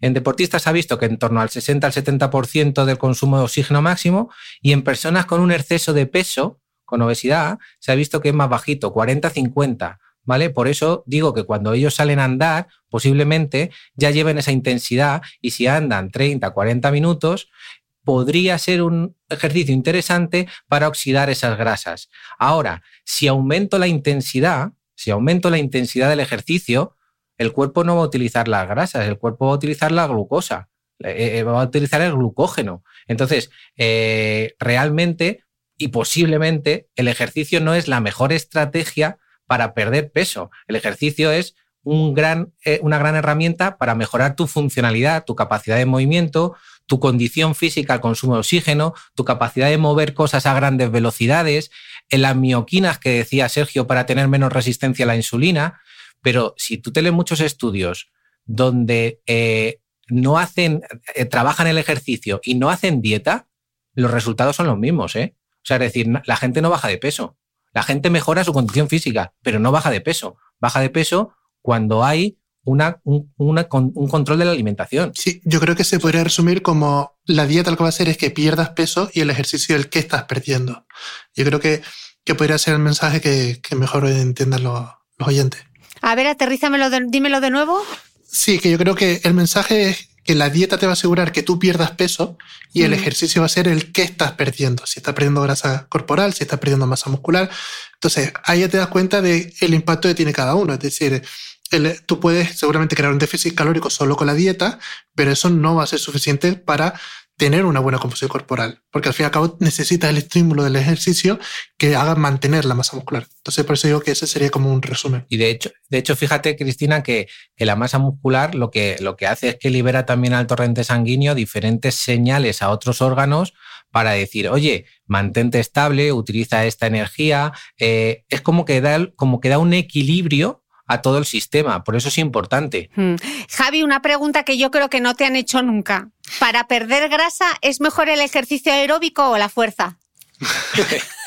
en deportistas se ha visto que en torno al 60 al 70% del consumo de oxígeno máximo y en personas con un exceso de peso, con obesidad, se ha visto que es más bajito, 40-50. ¿Vale? Por eso digo que cuando ellos salen a andar, posiblemente ya lleven esa intensidad y si andan 30, 40 minutos, podría ser un ejercicio interesante para oxidar esas grasas. Ahora, si aumento la intensidad, si aumento la intensidad del ejercicio, el cuerpo no va a utilizar las grasas, el cuerpo va a utilizar la glucosa, eh, eh, va a utilizar el glucógeno. Entonces, eh, realmente y posiblemente el ejercicio no es la mejor estrategia para perder peso. El ejercicio es una gran herramienta para mejorar tu funcionalidad, tu capacidad de movimiento, tu condición física al consumo de oxígeno, tu capacidad de mover cosas a grandes velocidades, en las mioquinas que decía Sergio para tener menos resistencia a la insulina, pero si tú te lees muchos estudios donde eh, no hacen, eh, trabajan el ejercicio y no hacen dieta, los resultados son los mismos, ¿eh? O sea, es decir, la gente no baja de peso. La gente mejora su condición física, pero no baja de peso. Baja de peso cuando hay una, un, un, control de la alimentación. Sí, yo creo que se podría resumir como la dieta lo que va a hacer es que pierdas peso y el ejercicio el que estás perdiendo. Yo creo que, que podría ser el mensaje que, que mejor entiendan los, los, oyentes. A ver, aterrízamelo, dímelo de nuevo. Sí, que yo creo que el mensaje es que la dieta te va a asegurar que tú pierdas peso y el ejercicio va a ser el que estás perdiendo. Si estás perdiendo grasa corporal, si estás perdiendo masa muscular. Entonces, ahí ya te das cuenta del el impacto que tiene cada uno. Es decir, tú puedes seguramente crear un déficit calórico solo con la dieta, pero eso no va a ser suficiente para tener una buena composición corporal, porque al fin y al cabo necesitas el estímulo del ejercicio que haga mantener la masa muscular. Entonces, por eso digo que ese sería como un resumen. Y de hecho, de hecho fíjate, Cristina, que, que la masa muscular lo que, lo que hace es que libera también al torrente sanguíneo diferentes señales a otros órganos para decir, oye, mantente estable, utiliza esta energía. Eh, es como que, da, como que da un equilibrio a todo el sistema. Por eso es importante. Hmm. Javi, una pregunta que yo creo que no te han hecho nunca. ¿Para perder grasa es mejor el ejercicio aeróbico o la fuerza?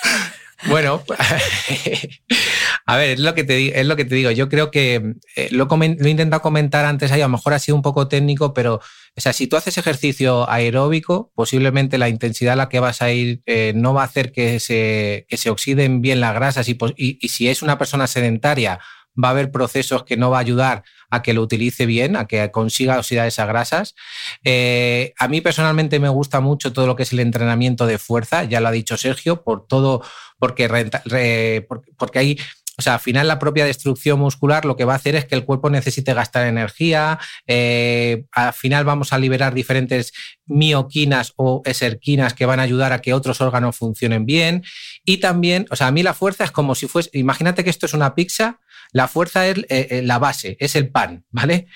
Bueno, a ver, es lo, que te, es lo que te digo. Yo creo que eh, lo, he intentado comentar antes, ahí, a lo mejor ha sido un poco técnico, pero o sea, si tú haces ejercicio aeróbico, posiblemente la intensidad a la que vas a ir eh, no va a hacer que se, que se oxiden bien las grasas y, y, y si es una persona sedentaria, va a haber procesos que no va a ayudar a que lo utilice bien, a que consiga oxidar esas grasas. Eh, a mí personalmente me gusta mucho todo lo que es el entrenamiento de fuerza, ya lo ha dicho Sergio, por todo, porque, porque hay o sea, al final la propia destrucción muscular lo que va a hacer es que el cuerpo necesite gastar energía, eh, al final vamos a liberar diferentes mioquinas o eserquinas que van a ayudar a que otros órganos funcionen bien. Y también, o sea, a mí la fuerza es como si fuese, imagínate que esto es una pizza, la fuerza es eh, eh, la base, es el pan, ¿vale?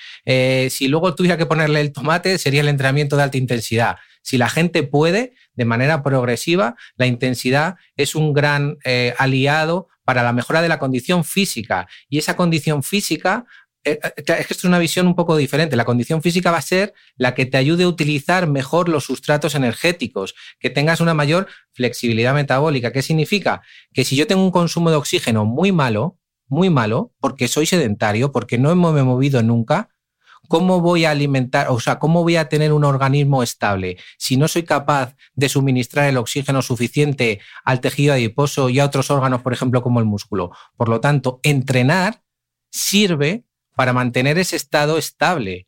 si luego tuviera que ponerle el tomate, sería el entrenamiento de alta intensidad. Si la gente puede, de manera progresiva, la intensidad es un gran aliado para la mejora de la condición física. Y esa condición física eh, eh, es que esto es una visión un poco diferente. La condición física va a ser la que te ayude a utilizar mejor los sustratos energéticos, que tengas una mayor flexibilidad metabólica. ¿Qué significa? Que si yo tengo un consumo de oxígeno muy malo, muy malo, porque soy sedentario, porque no me he movido nunca, ¿cómo voy a alimentar, o sea, cómo voy a tener un organismo estable si no soy capaz de suministrar el oxígeno suficiente al tejido adiposo y a otros órganos, por ejemplo, como el músculo? Por lo tanto, entrenar sirve para mantener ese estado estable.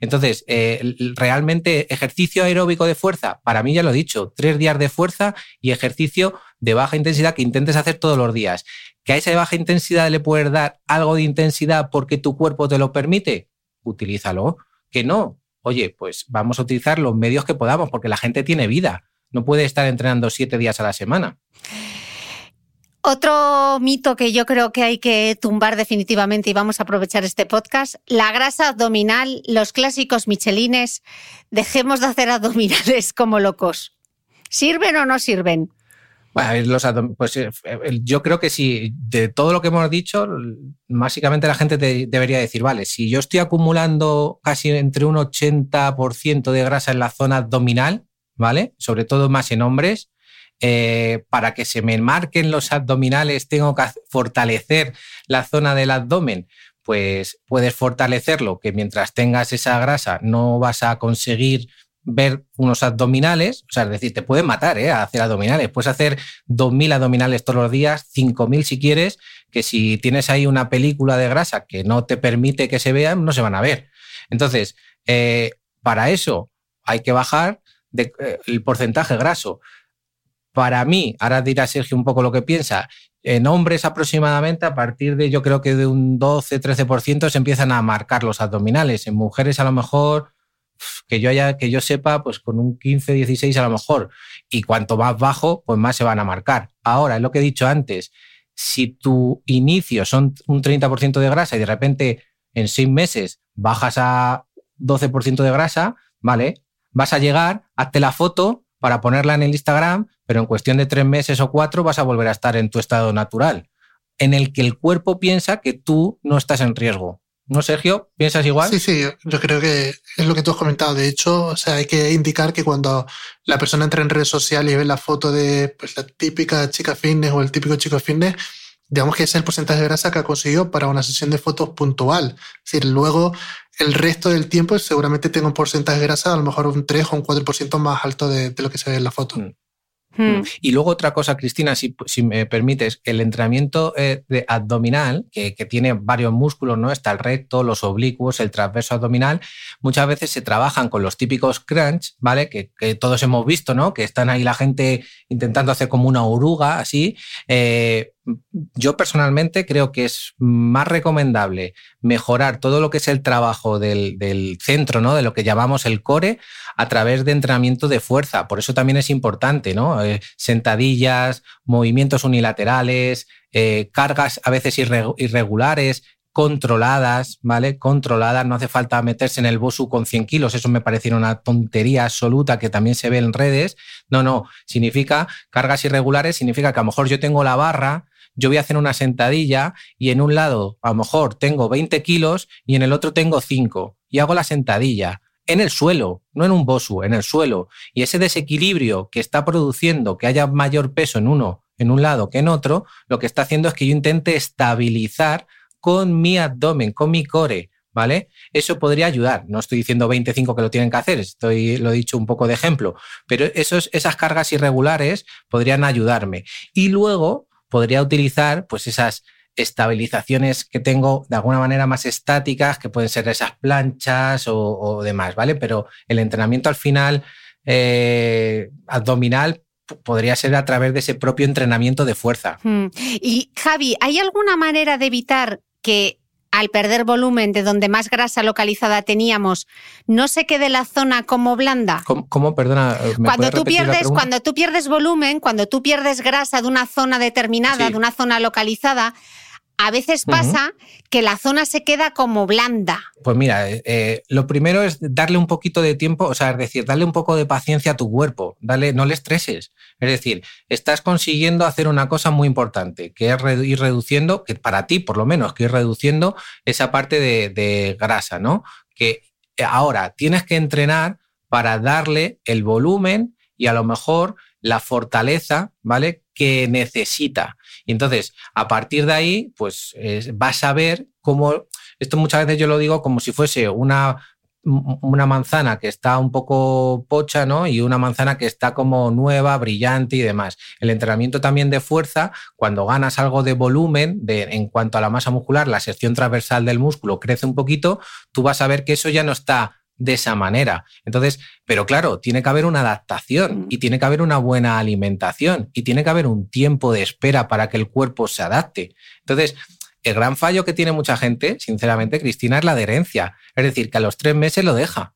Entonces, eh, realmente ejercicio aeróbico de fuerza, para mí ya lo he dicho, tres días de fuerza y ejercicio de baja intensidad que intentes hacer todos los días. ¿Que a esa baja intensidad le puedes dar algo de intensidad porque tu cuerpo te lo permite? Utilízalo. Que no, oye, pues vamos a utilizar los medios que podamos, porque la gente tiene vida, no puede estar entrenando siete días a la semana. Otro mito que yo creo que hay que tumbar definitivamente y vamos a aprovechar este podcast, la grasa abdominal, los clásicos michelines, dejemos de hacer abdominales como locos. ¿Sirven o no sirven? Pues eh, yo creo que si de todo lo que hemos dicho, básicamente la gente debería decir, vale, si yo estoy acumulando casi entre un 80% de grasa en la zona abdominal, ¿vale? Sobre todo más en hombres, eh, para que se me marquen los abdominales tengo que fortalecer la zona del abdomen. Pues puedes fortalecerlo, que mientras tengas esa grasa no vas a conseguir ver unos abdominales, o sea, es decir, te pueden matar ¿eh? a hacer abdominales. Puedes hacer 2.000 abdominales todos los días, 5.000 si quieres, que si tienes ahí una película de grasa que no te permite que se vean, no se van a ver. Entonces, eh, para eso hay que bajar eh, el porcentaje graso. Para mí, ahora dirá Sergio un poco lo que piensa, en hombres aproximadamente a partir de yo creo que de un 12-13% se empiezan a marcar los abdominales. En mujeres a lo mejor que yo haya, que yo sepa, pues con un 15, 16 a lo mejor. Y cuanto más bajo, pues más se van a marcar. Ahora, es lo que he dicho antes, si tu inicio son un 30% de grasa y de repente en seis meses bajas a 12% de grasa, ¿vale? Vas a llegar, hazte la foto para ponerla en el Instagram, pero en cuestión de tres meses o cuatro vas a volver a estar en tu estado natural, en el que el cuerpo piensa que tú no estás en riesgo. ¿No, Sergio? ¿Piensas igual? Sí, sí, yo creo que es lo que tú has comentado. De hecho, o sea, hay que indicar que cuando la persona entra en redes sociales y ve la foto de pues, la típica chica fitness o el típico chico fitness, digamos que ese es el porcentaje de grasa que ha conseguido para una sesión de fotos puntual. Es decir, luego el resto del tiempo seguramente tenga un porcentaje de grasa a lo mejor un 3 o un 4% más alto de, lo que se ve en la foto. Mm. Hmm. Y luego otra cosa, Cristina, si, me permites, el entrenamiento eh, de abdominal, que, tiene varios músculos, ¿no? Está el recto, los oblicuos, el transverso abdominal, muchas veces se trabajan con los típicos crunch, ¿vale? Que, todos hemos visto, ¿no? Que están ahí la gente intentando hacer como una oruga, así. Eh, yo personalmente creo que es más recomendable mejorar todo lo que es el trabajo del, centro, ¿no? De lo que llamamos el core, a través de entrenamiento de fuerza. Por eso también es importante, ¿no? Eh, sentadillas, movimientos unilaterales, eh, cargas a veces irregulares, controladas, ¿vale? Controladas, no hace falta meterse en el BOSU con 100 kilos, eso me parece una tontería absoluta que también se ve en redes. No, no, significa cargas irregulares, significa que a lo mejor yo tengo la barra, yo voy a hacer una sentadilla y en un lado a lo mejor tengo 20 kilos y en el otro tengo 5 y hago la sentadilla en el suelo, no en un bosu, en el suelo. Y ese desequilibrio que está produciendo que haya mayor peso en uno, en un lado que en otro, lo que está haciendo es que yo intente estabilizar con mi abdomen, con mi core, ¿vale? Eso podría ayudar. No estoy diciendo 25 que lo tienen que hacer, estoy, lo he dicho un poco de ejemplo, pero esas cargas irregulares podrían ayudarme. Y luego podría utilizar pues esas estabilizaciones que tengo de alguna manera más estáticas, que pueden ser esas planchas o, demás, ¿vale? Pero el entrenamiento al final eh, abdominal podría ser a través de ese propio entrenamiento de fuerza. Hmm. Y Javi, ¿hay alguna manera de evitar que al perder volumen de donde más grasa localizada teníamos, no se quede la zona como blanda? ¿Cómo? Perdona. cuando, tú pierdes, cuando tú pierdes volumen, cuando tú pierdes grasa de una zona determinada, de una zona localizada, a veces pasa que la zona se queda como blanda. Pues mira, eh, eh, lo primero es darle un poquito de tiempo, o sea, es decir, darle un poco de paciencia a tu cuerpo, dale, no le estreses. Es decir, estás consiguiendo hacer una cosa muy importante, que es ir reduciendo, que para ti por lo menos, que ir reduciendo esa parte de, de grasa, ¿no? Que ahora tienes que entrenar para darle el volumen y a lo mejor la fortaleza, ¿vale? Que necesita. Y entonces, a partir de ahí, pues vas a ver cómo, esto muchas veces yo lo digo como si fuese una, una manzana que está un poco pocha, ¿no? Y una manzana que está como nueva, brillante y demás. El entrenamiento también de fuerza, cuando ganas algo de volumen de, en cuanto a la masa muscular, la sección transversal del músculo crece un poquito, tú vas a ver que eso ya no está de esa manera. Entonces, pero claro, tiene que haber una adaptación mm. y tiene que haber una buena alimentación y tiene que haber un tiempo de espera para que el cuerpo se adapte. Entonces, el gran fallo que tiene mucha gente, sinceramente, Cristina, es la adherencia. Es decir, que a los tres meses lo deja.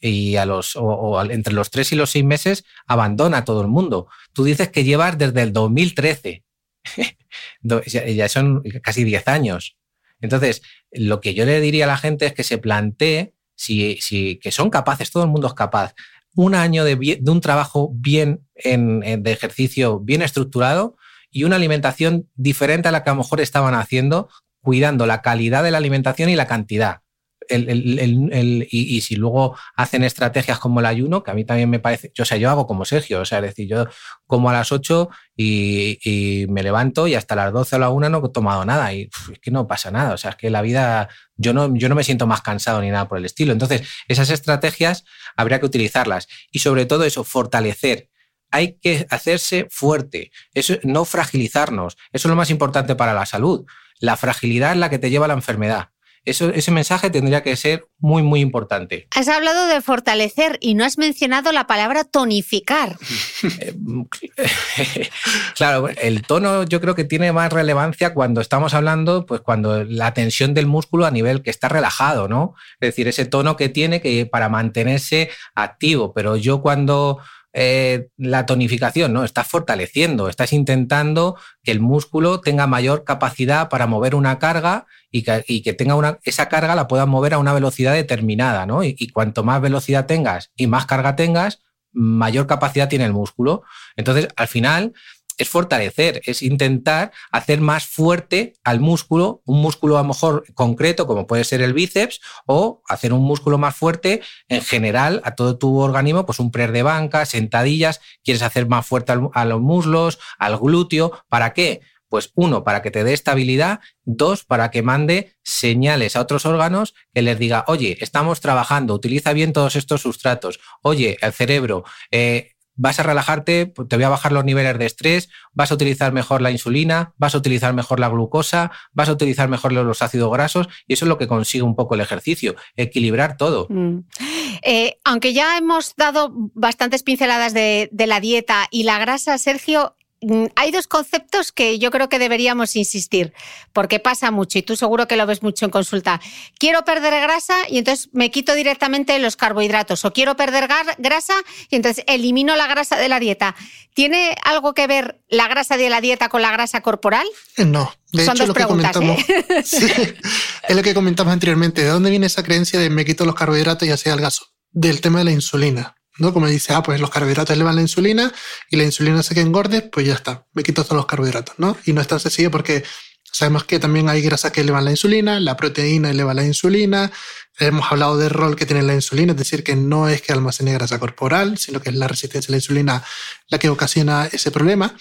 Y a los, o, entre los tres y los seis meses abandona a todo el mundo. Tú dices que llevas desde el 2013. ya son casi 10 años. Entonces, lo que yo le diría a la gente es que se plantee si, que son capaces, todo el mundo es capaz, un año de, un trabajo bien de ejercicio bien estructurado y una alimentación diferente a la que a lo mejor estaban haciendo, cuidando la calidad de la alimentación y la cantidad y, si luego hacen estrategias como el ayuno, que a mí también me parece, yo, o sea, yo hago como Sergio, o sea, es decir, yo como a las 8 y, me levanto y hasta las 12 o la 1 no he tomado nada y es que no pasa nada, o sea, es que la vida, yo no, yo no me siento más cansado ni nada por el estilo. Entonces, esas estrategias habría que utilizarlas y sobre todo eso, fortalecer hay que hacerse fuerte, eso, no fragilizarnos. Eso es lo más importante para la salud. La fragilidad es la que te lleva a la enfermedad. Eso, ese mensaje tendría que ser muy, muy importante. Has hablado de fortalecer y no has mencionado la palabra tonificar. claro, el tono yo creo que tiene más relevancia cuando estamos hablando, pues cuando la tensión del músculo a nivel que está relajado, ¿no? Es decir, ese tono que tiene que para mantenerse activo. Pero yo cuando eh, la tonificación, ¿no? Estás fortaleciendo, estás intentando que el músculo tenga mayor capacidad para mover una carga y que, tenga una, esa carga la puedas mover a una velocidad determinada, ¿no? Y, y, cuanto más velocidad tengas y más carga tengas, mayor capacidad tiene el músculo. Entonces, al final, es fortalecer, es intentar hacer más fuerte al músculo, un músculo a lo mejor concreto, como puede ser el bíceps, o hacer un músculo más fuerte en general a todo tu organismo, pues un press de banca, sentadillas, quieres hacer más fuerte a los muslos, al glúteo, ¿para qué? Pues uno, para que te dé estabilidad, dos, para que mande señales a otros órganos que les diga, oye, estamos trabajando, utiliza bien todos estos sustratos, oye, el cerebro, eh, vas a relajarte, pues, te voy a bajar los niveles de estrés, vas a utilizar mejor la insulina, vas a utilizar mejor la glucosa, vas a utilizar mejor los ácidos grasos y eso es lo que consigue un poco el ejercicio, equilibrar todo. Mm. Eh, aunque ya hemos dado bastantes pinceladas de, la dieta y la grasa, Sergio, hay dos conceptos que yo creo que deberíamos insistir, porque pasa mucho y tú seguro que lo ves mucho en consulta. Quiero perder grasa y entonces me quito directamente los carbohidratos o quiero perder grasa y entonces elimino la grasa de la dieta. ¿Tiene algo que ver la grasa de la dieta con la grasa corporal? Eh, no. De hecho, lo que comentamos, ¿eh? es lo que comentamos anteriormente. ¿De dónde viene esa creencia de me quito los carbohidratos y así gaso? Del tema de la insulina. ¿No? Como dice, ah, pues los carbohidratos elevan la insulina y la insulina hace que engorde, pues ya está, me quito todos los carbohidratos, ¿no? Y no es tan sencillo porque sabemos que también hay grasas que elevan la insulina, la proteína eleva la insulina, hemos hablado del rol que tiene la insulina, es decir, que no es que almacene grasa corporal, sino que es la resistencia a la insulina la que ocasiona ese problema.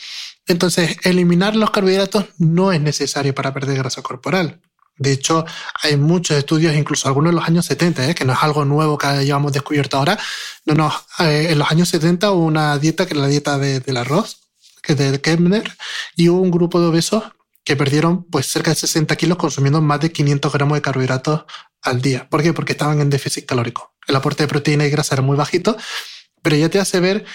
Entonces, eliminar los carbohidratos no es necesario para perder grasa corporal. De hecho, hay muchos estudios, incluso algunos en los años 70, ¿eh? que no es algo nuevo que hayamos descubierto ahora. No, eh, en los años 70 hubo una dieta que era la dieta del arroz, que es de Kempner, y hubo un grupo de obesos que perdieron pues cerca de 60 kilos consumiendo más de 500 gramos de carbohidratos al día. ¿Por qué? Porque estaban en déficit calórico. El aporte de proteína y grasa era muy bajito, pero ya te hace ver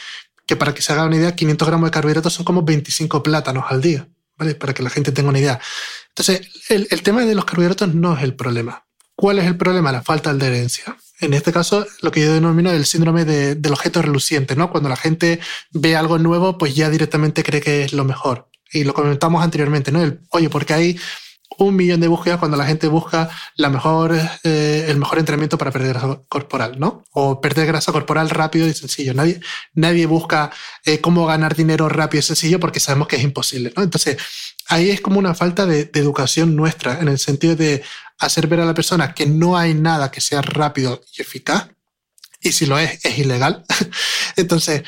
que para que se haga una idea, 500 gramos de carbohidratos son como 25 plátanos al día, ¿vale? Para que la gente tenga una idea. Entonces, el, el tema de los carbohidratos no es el problema. ¿Cuál es el problema? La falta de adherencia. En este caso, lo que yo denomino el síndrome de, del objeto reluciente, ¿no? Cuando la gente ve algo nuevo, pues ya directamente cree que es lo mejor. Y lo comentamos anteriormente, ¿no? El, oye, porque hay un millón de búsquedas cuando la gente busca la mejor, eh, el mejor entrenamiento para perder grasa corporal, ¿no? O perder grasa corporal rápido y sencillo. Nadie, nadie busca eh, cómo ganar dinero rápido y sencillo porque sabemos que es imposible, ¿no? Entonces, ahí es como una falta de, de educación nuestra en el sentido de hacer ver a la persona que no hay nada que sea rápido y eficaz. Y si lo es, es ilegal. Entonces,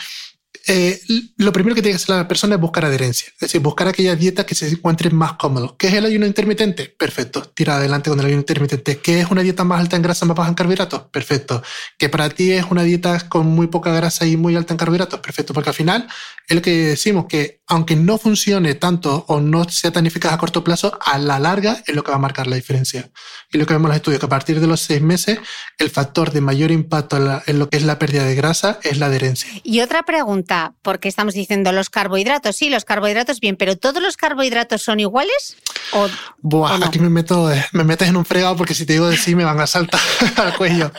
eh, lo primero que tiene que hacer la persona es buscar adherencia, es decir, buscar aquella dieta que se encuentre más cómodo. ¿Qué es el ayuno intermitente? Perfecto, tira adelante con el ayuno intermitente. ¿Qué es una dieta más alta en grasa, más baja en carbohidratos? Perfecto. ¿Que para ti es una dieta con muy poca grasa y muy alta en carbohidratos? Perfecto, porque al final es lo que decimos que aunque no funcione tanto o no sea tan eficaz a corto plazo, a la larga es lo que va a marcar la diferencia. Y lo que vemos en los estudios, que a partir de los seis meses, el factor de mayor impacto en lo que es la pérdida de grasa es la adherencia. Y otra pregunta, porque estamos diciendo los carbohidratos, sí, los carbohidratos bien, pero ¿todos los carbohidratos son iguales? ¿O, Buah, o no? aquí me meto, me metes en un fregado porque si te digo de sí me van a saltar al cuello.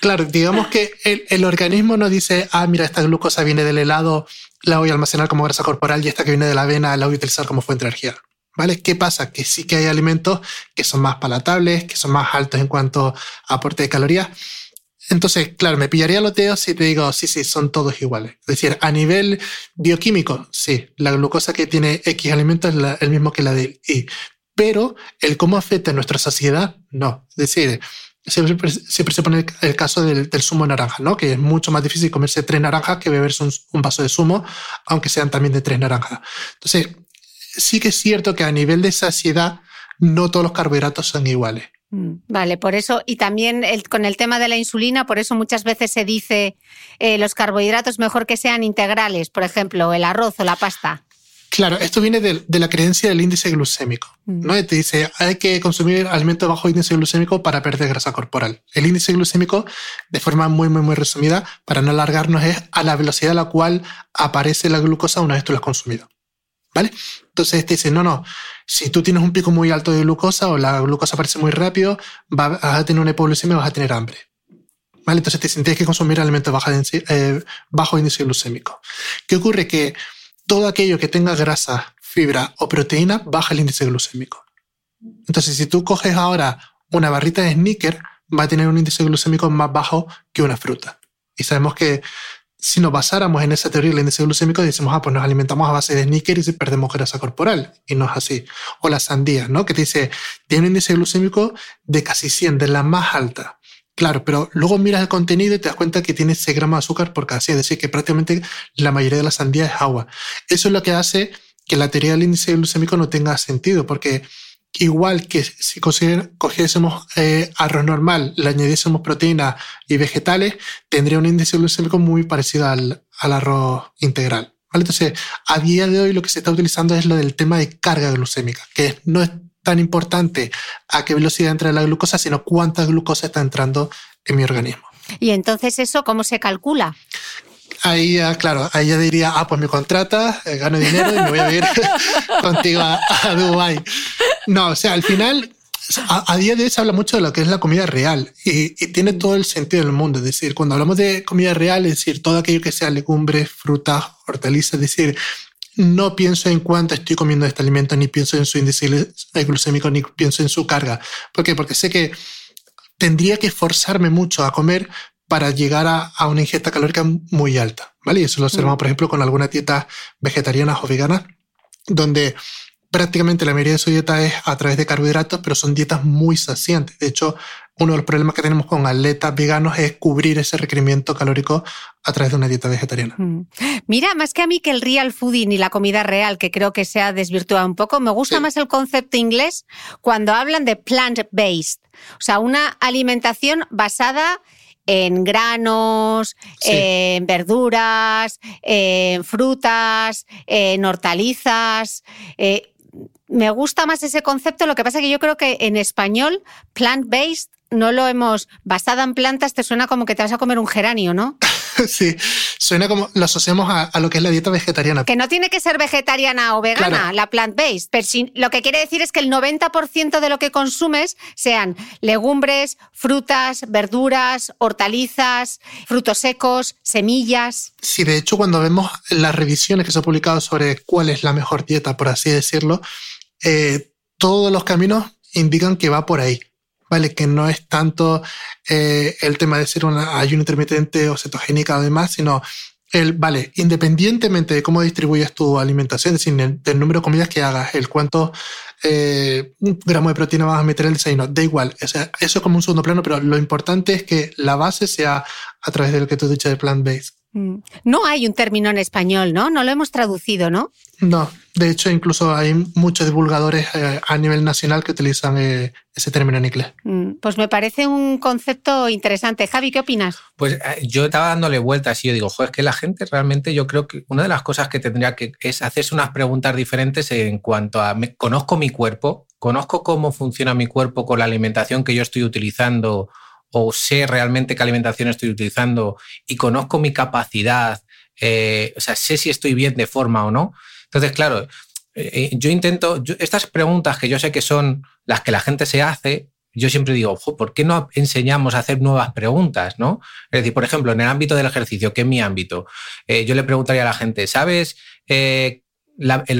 Claro, digamos que el, el, organismo no dice, ah, mira, esta glucosa viene del helado, la voy a almacenar como grasa corporal y esta que viene de la avena la voy a utilizar como fuente de energía. ¿Vale? ¿Qué pasa? Que sí que hay alimentos que son más palatables, que son más altos en cuanto a aporte de calorías. Entonces, claro, me pillaría los dedos si te digo, sí, sí, son todos iguales. Es decir, a nivel bioquímico, sí, la glucosa que tiene X alimento es el mismo que la de Y. Pero el cómo afecta a nuestra saciedad, no. Es decir, siempre, se pone el caso del, del, zumo de naranja, ¿no? Que es mucho más difícil comerse tres naranjas que beberse un, un vaso de zumo, aunque sean también de tres naranjas. Entonces, sí que es cierto que a nivel de saciedad, no todos los carbohidratos son iguales. Vale, por eso, y también el, con el tema de la insulina, por eso muchas veces se dice eh, los carbohidratos mejor que sean integrales, por ejemplo, el arroz o la pasta. Claro, esto viene de, de la creencia del índice glucémico. ¿no? Y te dice, hay que consumir alimentos bajo índice glucémico para perder grasa corporal. El índice glucémico, de forma muy, muy, muy resumida, para no alargarnos, es a la velocidad a la cual aparece la glucosa una vez tú la has consumido. ¿Vale? Entonces te dice, no, no, si tú tienes un pico muy alto de glucosa o la glucosa aparece muy rápido, vas a tener una hipoglucemia vas a tener hambre. ¿Vale? Entonces te tienes que consumir alimentos bajo, eh, bajo índice glucémico. ¿Qué ocurre? Que todo aquello que tenga grasa, fibra o proteína baja el índice glucémico. Entonces, si tú coges ahora una barrita de sneaker, va a tener un índice glucémico más bajo que una fruta. Y sabemos que si nos basáramos en esa teoría del índice glucémico, decimos, ah, pues nos alimentamos a base de sneaker y perdemos grasa corporal. Y no es así. O la sandía, ¿no? Que te dice, tiene un índice glucémico de casi 100, de la más alta. Claro, pero luego miras el contenido y te das cuenta que tiene 6 gramos de azúcar por cada 100, es decir, que prácticamente la mayoría de la sandía es agua. Eso es lo que hace que la teoría del índice glucémico no tenga sentido, porque igual que si cogiésemos eh, arroz normal, le añadiésemos proteínas y vegetales, tendría un índice glucémico muy parecido al, al arroz integral. Entonces, a día de hoy lo que se está utilizando es lo del tema de carga glucémica, que no es tan importante a qué velocidad entra la glucosa, sino cuánta glucosa está entrando en mi organismo. ¿Y entonces eso cómo se calcula? Ahí ya, claro, ahí ya diría, ah, pues me contratas, eh, gano dinero y me voy a ir contigo a, a Dubái. No, o sea, al final, a, a, día de hoy se habla mucho de lo que es la comida real y, y, tiene todo el sentido del mundo. Es decir, cuando hablamos de comida real, es decir, todo aquello que sea legumbres, frutas, hortalizas, es decir, no pienso en cuánto estoy comiendo este alimento, ni pienso en su índice glucémico, ni pienso en su carga. ¿Por qué? Porque sé que tendría que esforzarme mucho a comer para llegar a, a, una ingesta calórica muy alta, ¿vale? Y eso lo observamos, por ejemplo, con algunas dietas vegetarianas o veganas, donde prácticamente la mayoría de su dieta es a través de carbohidratos, pero son dietas muy saciantes. De hecho, uno de los problemas que tenemos con atletas veganos es cubrir ese requerimiento calórico a través de una dieta vegetariana. Mm. Mira, más que a mí que el real fooding y la comida real, que creo que se ha desvirtuado un poco, me gusta sí. más el concepto inglés cuando hablan de plant-based, o sea, una alimentación basada en granos, sí. en verduras, en frutas, en hortalizas. Eh, me gusta más ese concepto, lo que pasa que yo creo que en español, plant-based, no lo hemos, basada en plantas, te suena como que te vas a comer un geranio, ¿no? sí, suena como lo asociamos a, lo que es la dieta vegetariana. Que no tiene que ser vegetariana o vegana, la plant-based, pero lo que quiere decir es que el 90% de lo que consumes sean legumbres, frutas, verduras, hortalizas, frutos secos, semillas. Sí, de hecho, cuando vemos las revisiones que se han publicado sobre cuál es la mejor dieta, por así decirlo, eh, todos los caminos indican que va por ahí. ¿Vale? Que no es tanto eh, el tema de ser un ayuno intermitente o cetogénica además, sino el, vale, independientemente de cómo distribuyes tu alimentación, es decir, del número de comidas que hagas, el cuánto eh, de proteína vas a meter en el desayuno, da igual. O eso es como un segundo plano, pero lo importante es que la base sea a través de lo que tú dicho de plant-based. Mm. No hay un término en español, ¿no? No lo hemos traducido, ¿no? No, de hecho incluso hay muchos divulgadores eh, a nivel nacional que utilizan eh, ese término en inglés. Mm, pues me parece un concepto interesante. Javi, ¿qué opinas? Pues eh, yo estaba dándole vueltas y yo digo, joder, es que la gente realmente yo creo que una de las cosas que tendría que es hacerse unas preguntas diferentes en cuanto a conozco mi cuerpo, conozco cómo funciona mi cuerpo con la alimentación que yo estoy utilizando o sé realmente qué alimentación estoy utilizando y conozco mi capacidad, eh, o sea, sé si estoy bien de forma o no. Entonces, claro, eh, eh, yo intento, estas preguntas que yo sé que son las que la gente se hace, yo siempre digo, ¿por qué no enseñamos a hacer nuevas preguntas? ¿no? Es decir, por ejemplo, en el ámbito del ejercicio, que es mi ámbito, yo le preguntaría a la gente, ¿sabes el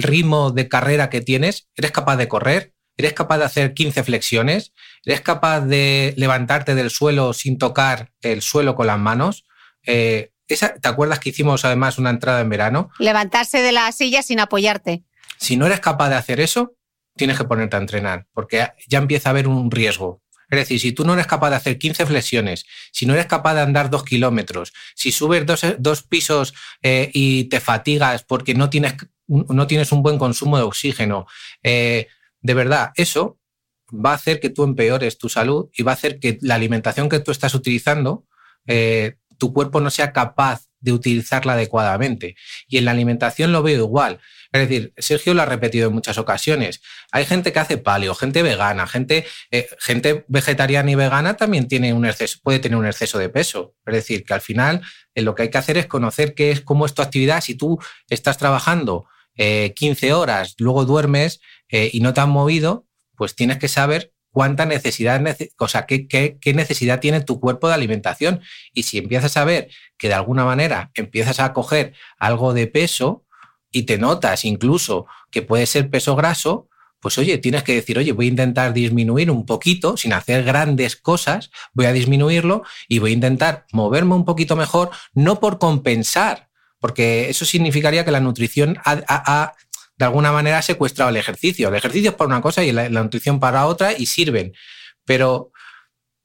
ritmo de carrera que tienes? ¿Eres capaz de correr? ¿Eres capaz de hacer 15 flexiones? ¿Eres capaz de levantarte del suelo sin tocar el suelo con las manos? Eh, ¿Te acuerdas que hicimos además una entrada en verano? Levantarse de la silla sin apoyarte. Si no eres capaz de hacer eso, tienes que ponerte a entrenar, porque ya empieza a haber un riesgo. Es decir, si tú no eres capaz de hacer 15 flexiones, si no eres capaz de andar dos kilómetros, si subes dos, pisos eh, y te fatigas porque no tienes, no tienes un buen consumo de oxígeno, eh, de verdad, eso va a hacer que tú empeores tu salud y va a hacer que la alimentación que tú estás utilizando, eh, tu cuerpo no sea capaz de utilizarla adecuadamente. Y en la alimentación lo veo igual. Es decir, Sergio lo ha repetido en muchas ocasiones. Hay gente que hace paleo, gente vegana, gente, eh, gente vegetariana y vegana también tiene un exceso, puede tener un exceso de peso. Es decir, que al final eh, lo que hay que hacer es conocer qué es, cómo es tu actividad. Si tú estás trabajando 15 horas, luego duermes, eh, y no te han movido, pues tienes que saber cuánta necesidad, o sea, qué, necesidad tiene tu cuerpo de alimentación. Y si empiezas a ver que de alguna manera empiezas a coger algo de peso y te notas incluso que puede ser peso graso, pues oye, tienes que decir, oye, voy a intentar disminuir un poquito, sin hacer grandes cosas, voy a disminuirlo y voy a intentar moverme un poquito mejor, no por compensar, porque eso significaría que la nutrición ha, de alguna manera secuestrado el ejercicio. El ejercicio es para una cosa y la, nutrición para otra y sirven. Pero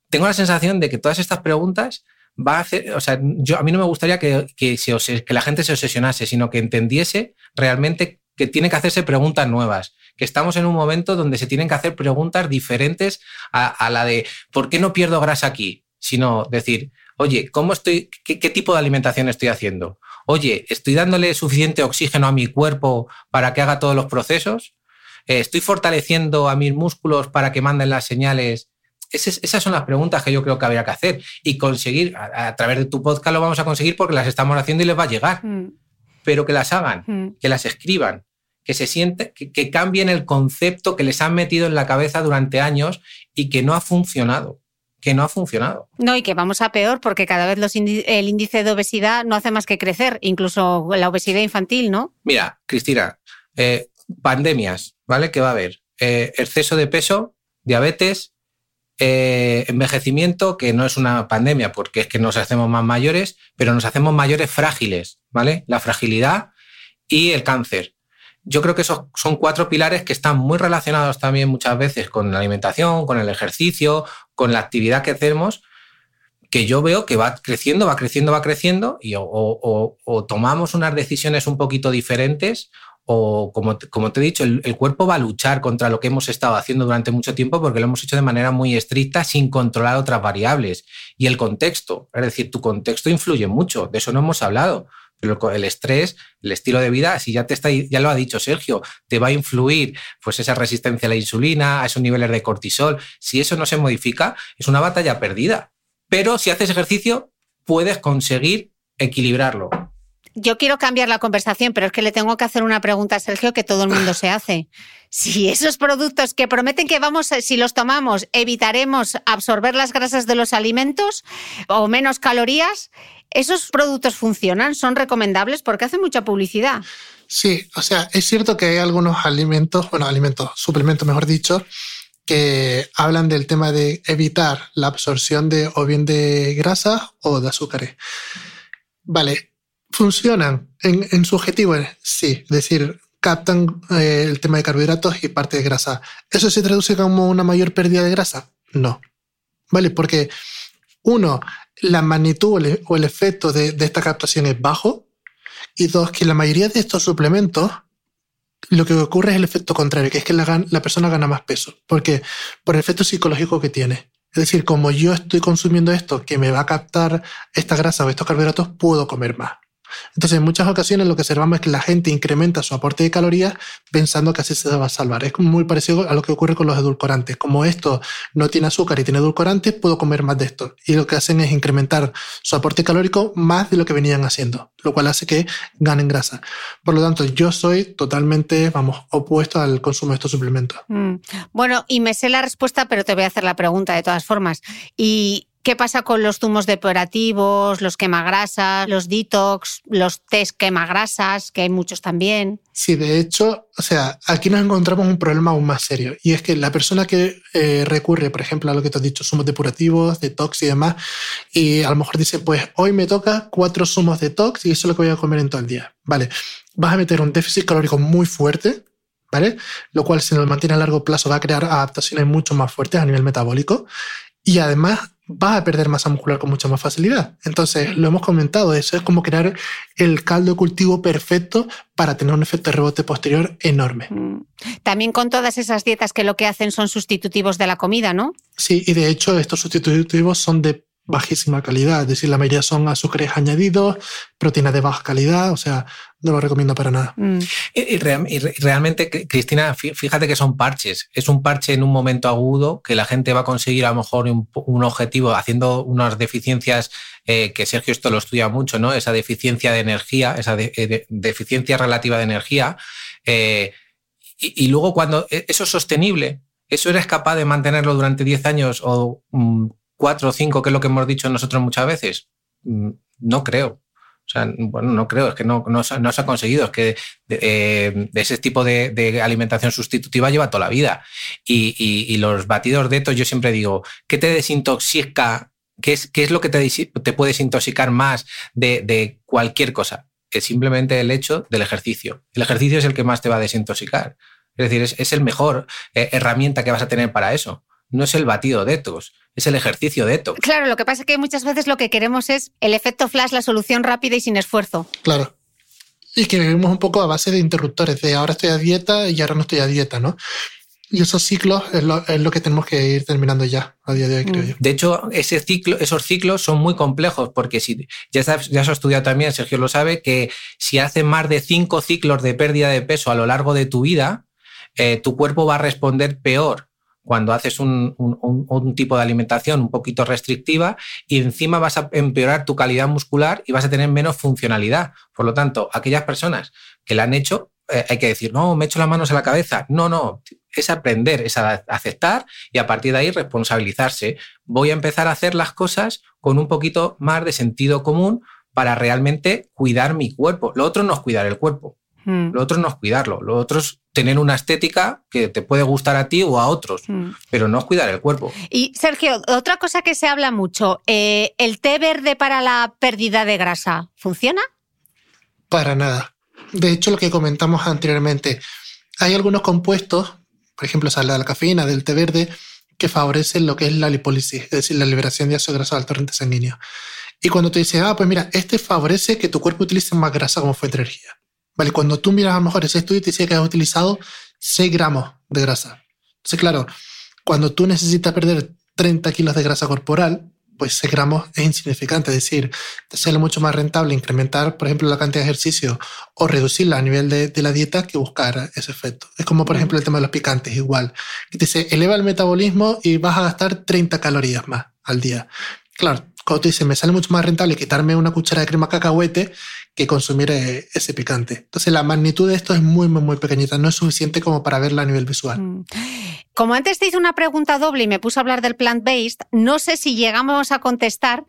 tengo la sensación de que todas estas preguntas va a hacer, o sea, yo, a mí no me gustaría que, que, que la gente se obsesionase, sino que entendiese realmente que tiene que hacerse preguntas nuevas, que estamos en un momento donde se tienen que hacer preguntas diferentes a, la de ¿por qué no pierdo grasa aquí? Sino decir, oye, ¿cómo estoy, qué, qué tipo de alimentación estoy haciendo? Oye, ¿estoy dándole suficiente oxígeno a mi cuerpo para que haga todos los procesos? Eh, ¿Estoy fortaleciendo a mis músculos para que manden las señales? esas son las preguntas que yo creo que habría que hacer y conseguir, a, través de tu podcast lo vamos a conseguir porque las estamos haciendo y les va a llegar, mm. pero que las hagan, mm. que las escriban, que se sienten, que cambien el concepto que les han metido en la cabeza durante años y que no ha funcionado que no ha funcionado. No, y que vamos a peor porque cada vez los el índice de obesidad no hace más que crecer, incluso la obesidad infantil, ¿no? Mira, Cristina, eh, pandemias, ¿vale? ¿Qué va a haber? Eh, exceso de peso, diabetes, eh, envejecimiento, que no es una pandemia porque es que nos hacemos más mayores, pero nos hacemos mayores frágiles, ¿vale? La fragilidad y el cáncer yo creo que esos son cuatro pilares que están muy relacionados también muchas veces con la alimentación, con el ejercicio, con la actividad que hacemos, que yo veo que va creciendo, va creciendo, va creciendo, y o, tomamos unas decisiones un poquito diferentes, o como, te he dicho, el, cuerpo va a luchar contra lo que hemos estado haciendo durante mucho tiempo porque lo hemos hecho de manera muy estricta sin controlar otras variables. Y el contexto, es decir, tu contexto influye mucho, de eso no hemos hablado el estrés, el estilo de vida, si ya te está, ya lo ha dicho Sergio, te va a influir pues esa resistencia a la insulina, a esos niveles de cortisol. Si eso no se modifica, es una batalla perdida. Pero si haces ejercicio, puedes conseguir equilibrarlo. Yo quiero cambiar la conversación, pero es que le tengo que hacer una pregunta a Sergio que todo el mundo se hace. Si esos productos que prometen que vamos, si los tomamos, evitaremos absorber las grasas de los alimentos o menos calorías, ¿esos productos funcionan? ¿Son recomendables? Porque hacen mucha publicidad. Sí, o sea, es cierto que hay algunos alimentos, bueno, alimentos, suplementos, mejor dicho, que hablan del tema de evitar la absorción de o bien de grasa o de azúcares. Vale, funcionan en, su objetivo, sí, es decir, captan eh, el tema de carbohidratos y parte de grasa. ¿Eso se traduce como una mayor pérdida de grasa? No. ¿Vale? Porque uno, la magnitud o el efecto de, esta captación es bajo. Y dos, que la mayoría de estos suplementos lo que ocurre es el efecto contrario, que es que la, la persona gana más peso. porque Por el efecto psicológico que tiene. Es decir, como yo estoy consumiendo esto que me va a captar esta grasa o estos carbohidratos, puedo comer más. Entonces, en muchas ocasiones lo que observamos es que la gente incrementa su aporte de calorías pensando que así se va a salvar. Es muy parecido a lo que ocurre con los edulcorantes. Como esto no tiene azúcar y tiene edulcorantes, puedo comer más de esto. Y lo que hacen es incrementar su aporte calórico más de lo que venían haciendo, lo cual hace que ganen grasa. Por lo tanto, yo soy totalmente, vamos, opuesto al consumo de estos suplementos. Mm. Bueno, y me sé la respuesta, pero te voy a hacer la pregunta de todas formas. Y ¿Qué pasa con los zumos depurativos, los quemagrasas, los detox, los test quemagrasas, que hay muchos también? Sí, de hecho, o sea, aquí nos encontramos un problema aún más serio. Y es que la persona que eh, recurre, por ejemplo, a lo que te has dicho, zumos depurativos, detox y demás, y a lo mejor dice, pues hoy me toca cuatro zumos detox y eso es lo que voy a comer en todo el día. Vale, vas a meter un déficit calórico muy fuerte, ¿vale? Lo cual, si lo mantiene a largo plazo, va a crear adaptaciones mucho más fuertes a nivel metabólico. Y además vas a perder masa muscular con mucha más facilidad. Entonces, lo hemos comentado, eso es como crear el caldo de cultivo perfecto para tener un efecto de rebote posterior enorme. Mm. También con todas esas dietas que lo que hacen son sustitutivos de la comida, ¿no? Sí, y de hecho estos sustitutivos son de bajísima calidad, es decir, la mayoría son azúcares añadidos, proteínas de baja calidad, o sea, no lo recomiendo para nada. Mm. Y, realmente, Cristina, fíjate que son parches. Es un parche en un momento agudo que la gente va a conseguir a lo mejor un, objetivo haciendo unas deficiencias eh, que Sergio esto lo estudia mucho, ¿no? Esa deficiencia de energía, esa eh, deficiencia relativa de energía. Eh, y, luego cuando e, eso es sostenible, eso eres capaz de mantenerlo durante 10 años o 4 mm, o 5, que es lo que hemos dicho nosotros muchas veces. Mm, no creo. O sea, bueno, no creo, es que no, no, se ha conseguido, es que eh, de, ese tipo de, alimentación sustitutiva lleva toda la vida. Y, los batidos de estos, yo siempre digo, ¿qué te desintoxica? ¿Qué es, qué es lo que te, te puede desintoxicar más de, cualquier cosa? Es simplemente el hecho del ejercicio. El ejercicio es el que más te va a desintoxicar. Es decir, es, el mejor eh, herramienta que vas a tener para eso. No es el batido de estos es el ejercicio de esto. Claro, lo que pasa es que muchas veces lo que queremos es el efecto flash, la solución rápida y sin esfuerzo. Claro. Y que vivimos un poco a base de interruptores, de ahora estoy a dieta y ahora no estoy a dieta, ¿no? Y esos ciclos es lo, que tenemos que ir terminando ya a día de hoy, creo mm. yo. De hecho, ese ciclo, esos ciclos son muy complejos porque si ya, sabes, ya has estudiado también, Sergio lo sabe, que si haces más de cinco ciclos de pérdida de peso a lo largo de tu vida, eh, tu cuerpo va a responder peor cuando haces un, tipo de alimentación un poquito restrictiva y encima vas a empeorar tu calidad muscular y vas a tener menos funcionalidad. Por lo tanto, aquellas personas que la han hecho, eh, hay que decir, no, me echo las manos a la cabeza. No, no, es aprender, es aceptar y a partir de ahí responsabilizarse. Voy a empezar a hacer las cosas con un poquito más de sentido común para realmente cuidar mi cuerpo. Lo otro no es cuidar el cuerpo. Hmm. Lo otro no es cuidarlo, lo otro es tener una estética que te puede gustar a ti o a otros, hmm. pero no es cuidar el cuerpo. Y Sergio, otra cosa que se habla mucho, eh, ¿el té verde para la pérdida de grasa funciona? Para nada. De hecho, lo que comentamos anteriormente, hay algunos compuestos, por ejemplo, sale de la cafeína del té verde, que favorecen lo que es la lipólisis, es decir, la liberación de ácido graso al torrente sanguíneo. Y cuando te dicen, ah, pues mira, este favorece que tu cuerpo utilice más grasa como fuente de energía. ¿Vale? Cuando tú miras a lo mejor ese estudio te dice que has utilizado 6 gramos de grasa. Entonces, claro, cuando tú necesitas perder 30 kilos de grasa corporal, pues ese gramo es insignificante. Es decir, te sale mucho más rentable incrementar, por ejemplo, la cantidad de ejercicio o reducirla a nivel de, la dieta que buscar ese efecto. Es como, por ejemplo, el tema de los picantes, igual. Que te dice, eleva el metabolismo y vas a gastar 30 calorías más al día. Claro, cuando tú dices, me sale mucho más rentable quitarme una cuchara de crema cacahuete que consumir eh, ese picante. Entonces la magnitud de esto es muy, muy, muy pequeñita, no es suficiente como para verla a nivel visual. Mm. Como antes te hice una pregunta doble y me puse a hablar del plant-based, no sé si llegamos a contestar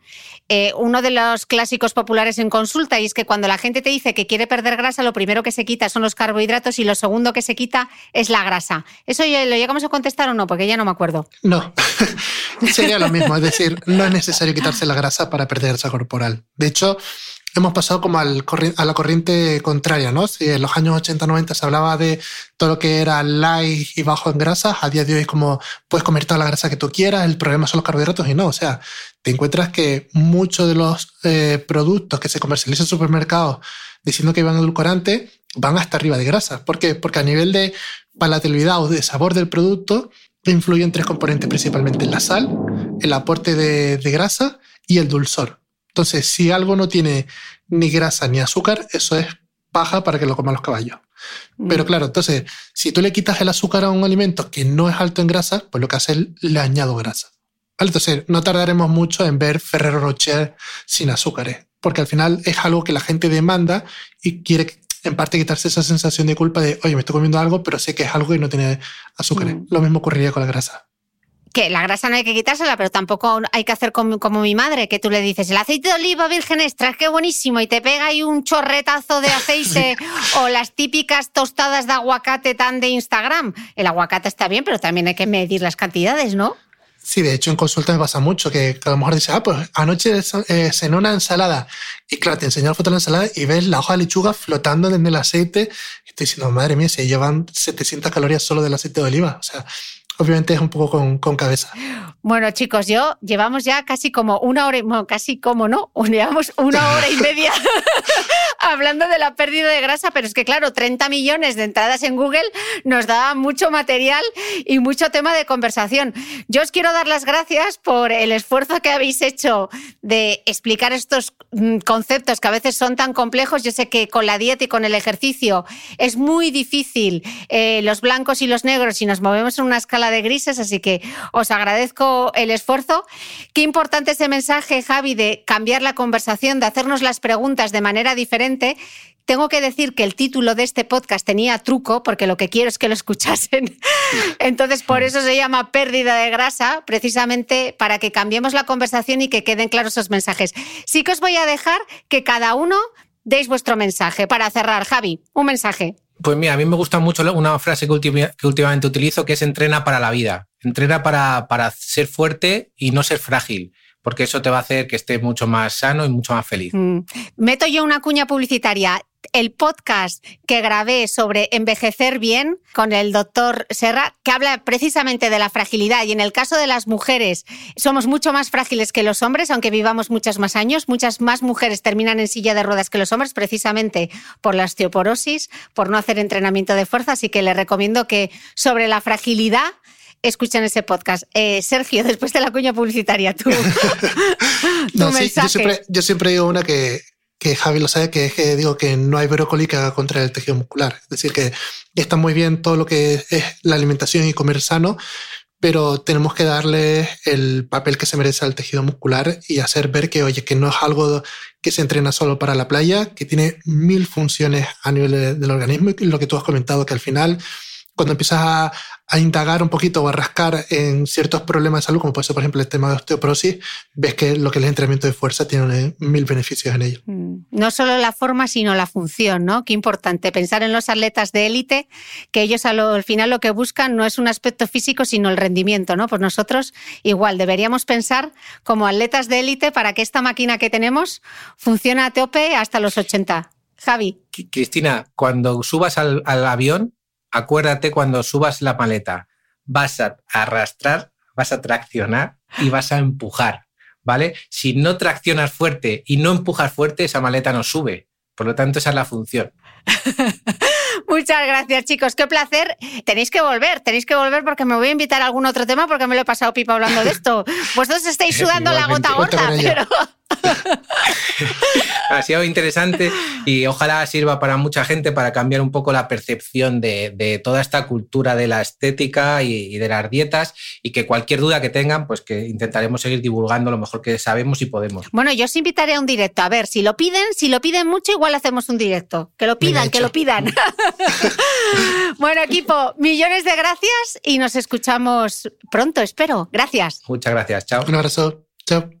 eh, uno de los clásicos populares en consulta y es que cuando la gente te dice que quiere perder grasa, lo primero que se quita son los carbohidratos y lo segundo que se quita es la grasa. ¿Eso lo llegamos a contestar o no? Porque ya no me acuerdo. No, sería lo mismo, es decir, no es necesario quitarse la grasa para perder grasa corporal. De hecho, hemos pasado como al, a la corriente contraria, ¿no? Si en los años 80-90 se hablaba de todo lo que era light y bajo en grasas, a día de hoy es como puedes comer toda la grasa que tú quieras, el problema son los carbohidratos y no, o sea, te encuentras que muchos de los eh, productos que se comercializan en supermercados diciendo que van edulcorante van hasta arriba de grasa. ¿Por qué? Porque a nivel de palatabilidad o de sabor del producto influyen tres componentes principalmente, la sal, el aporte de grasa y el dulzor. Entonces, si algo no tiene ni grasa ni azúcar, eso es paja para que lo coman los caballos. Mm. Pero claro, entonces, si tú le quitas el azúcar a un alimento que no es alto en grasa, pues lo que hace es le añado grasa. Entonces, no tardaremos mucho en ver Ferrero Rocher sin azúcares, porque al final es algo que la gente demanda y quiere en parte quitarse esa sensación de culpa de, oye, me estoy comiendo algo, pero sé que es algo y no tiene azúcares. Mm. Lo mismo ocurriría con la grasa que la grasa no hay que quitársela, pero tampoco hay que hacer como, mi madre, que tú le dices, el aceite de oliva virgen extra, es que buenísimo, y te pega ahí un chorretazo de aceite o las típicas tostadas de aguacate tan de Instagram. El aguacate está bien, pero también hay que medir las cantidades, ¿no? Sí, de hecho en consulta me pasa mucho que, a lo mejor dices, ah, pues anoche eh, cené una ensalada y claro, te enseño la foto de la ensalada y ves la hoja de lechuga flotando en el aceite y estoy diciendo, madre mía, se llevan 700 calorías solo del aceite de oliva. O sea, obviamente es un poco con, cabeza. Bueno, chicos, yo llevamos ya casi como una hora, bueno, casi como no, llevamos una hora y media hablando de la pérdida de grasa, pero es que claro, 30 millones de entradas en Google nos da mucho material y mucho tema de conversación. Yo os quiero dar las gracias por el esfuerzo que habéis hecho de explicar estos mm, conceptos que a veces son tan complejos. Yo sé que con la dieta y con el ejercicio es muy difícil eh, los blancos y los negros si nos movemos en una escala de grises, así que os agradezco el esfuerzo. Qué importante ese mensaje, Javi, de cambiar la conversación, de hacernos las preguntas de manera diferente. Tengo que decir que el título de este podcast tenía truco, porque lo que quiero es que lo escuchasen. Entonces, por eso se llama pérdida de grasa, precisamente para que cambiemos la conversación y que queden claros esos mensajes. Sí que os voy a dejar que cada uno deis vuestro mensaje. Para cerrar, Javi, un mensaje. Pues mira, a mí me gusta mucho una frase que, últimamente utilizo, que es entrena para la vida. Entrena para, para ser fuerte y no ser frágil porque eso te va a hacer que estés mucho más sano y mucho más feliz. Mm. Meto yo una cuña publicitaria el podcast que grabé sobre envejecer bien con el doctor Serra, que habla precisamente de la fragilidad. Y en el caso de las mujeres, somos mucho más frágiles que los hombres, aunque vivamos muchos más años. Muchas más mujeres terminan en silla de ruedas que los hombres, precisamente por la osteoporosis, por no hacer entrenamiento de fuerza. Así que les recomiendo que sobre la fragilidad escuchen ese podcast. Eh, Sergio, después de la cuña publicitaria, tú. no, sí, yo, siempre, yo siempre digo una que, que Javi lo sabe, que es que digo que no hay brócoli que haga contra el tejido muscular. Es decir, que está muy bien todo lo que es la alimentación y comer sano, pero tenemos que darle el papel que se merece al tejido muscular y hacer ver que, oye, que no es algo que se entrena solo para la playa, que tiene mil funciones a nivel del organismo y lo que tú has comentado, que al final cuando empiezas a, indagar un poquito o a rascar en ciertos problemas de salud, como puede ser, por ejemplo, el tema de osteoporosis, ves que lo que es el entrenamiento de fuerza tiene mil beneficios en ello. Mm. No solo la forma, sino la función, ¿no? Qué importante pensar en los atletas de élite, que ellos al final lo que buscan no es un aspecto físico, sino el rendimiento, ¿no? Pues nosotros igual deberíamos pensar como atletas de élite para que esta máquina que tenemos funcione a tope hasta los 80. Javi. Cristina, cuando subas al avión, acuérdate cuando subas la maleta, vas a arrastrar, vas a traccionar y vas a empujar, ¿vale? Si no traccionas fuerte y no empujas fuerte, esa maleta no sube. Por lo tanto, esa es la función. Muchas gracias, chicos. Qué placer. Tenéis que volver, tenéis que volver porque me voy a invitar a algún otro tema porque me lo he pasado pipa hablando de esto. Vosotros estáis sudando la gota gorda, pero... ha sido interesante y ojalá sirva para mucha gente para cambiar un poco la percepción de, toda esta cultura de la estética y, de las dietas y que cualquier duda que tengan, pues que intentaremos seguir divulgando lo mejor que sabemos y podemos. Bueno, yo os invitaré a un directo. A ver, si lo piden, si lo piden mucho, igual hacemos un directo. Que lo pidan, que lo pidan. bueno, equipo, millones de gracias y nos escuchamos pronto, espero. Gracias. Muchas gracias. Chao. Un abrazo. Chao.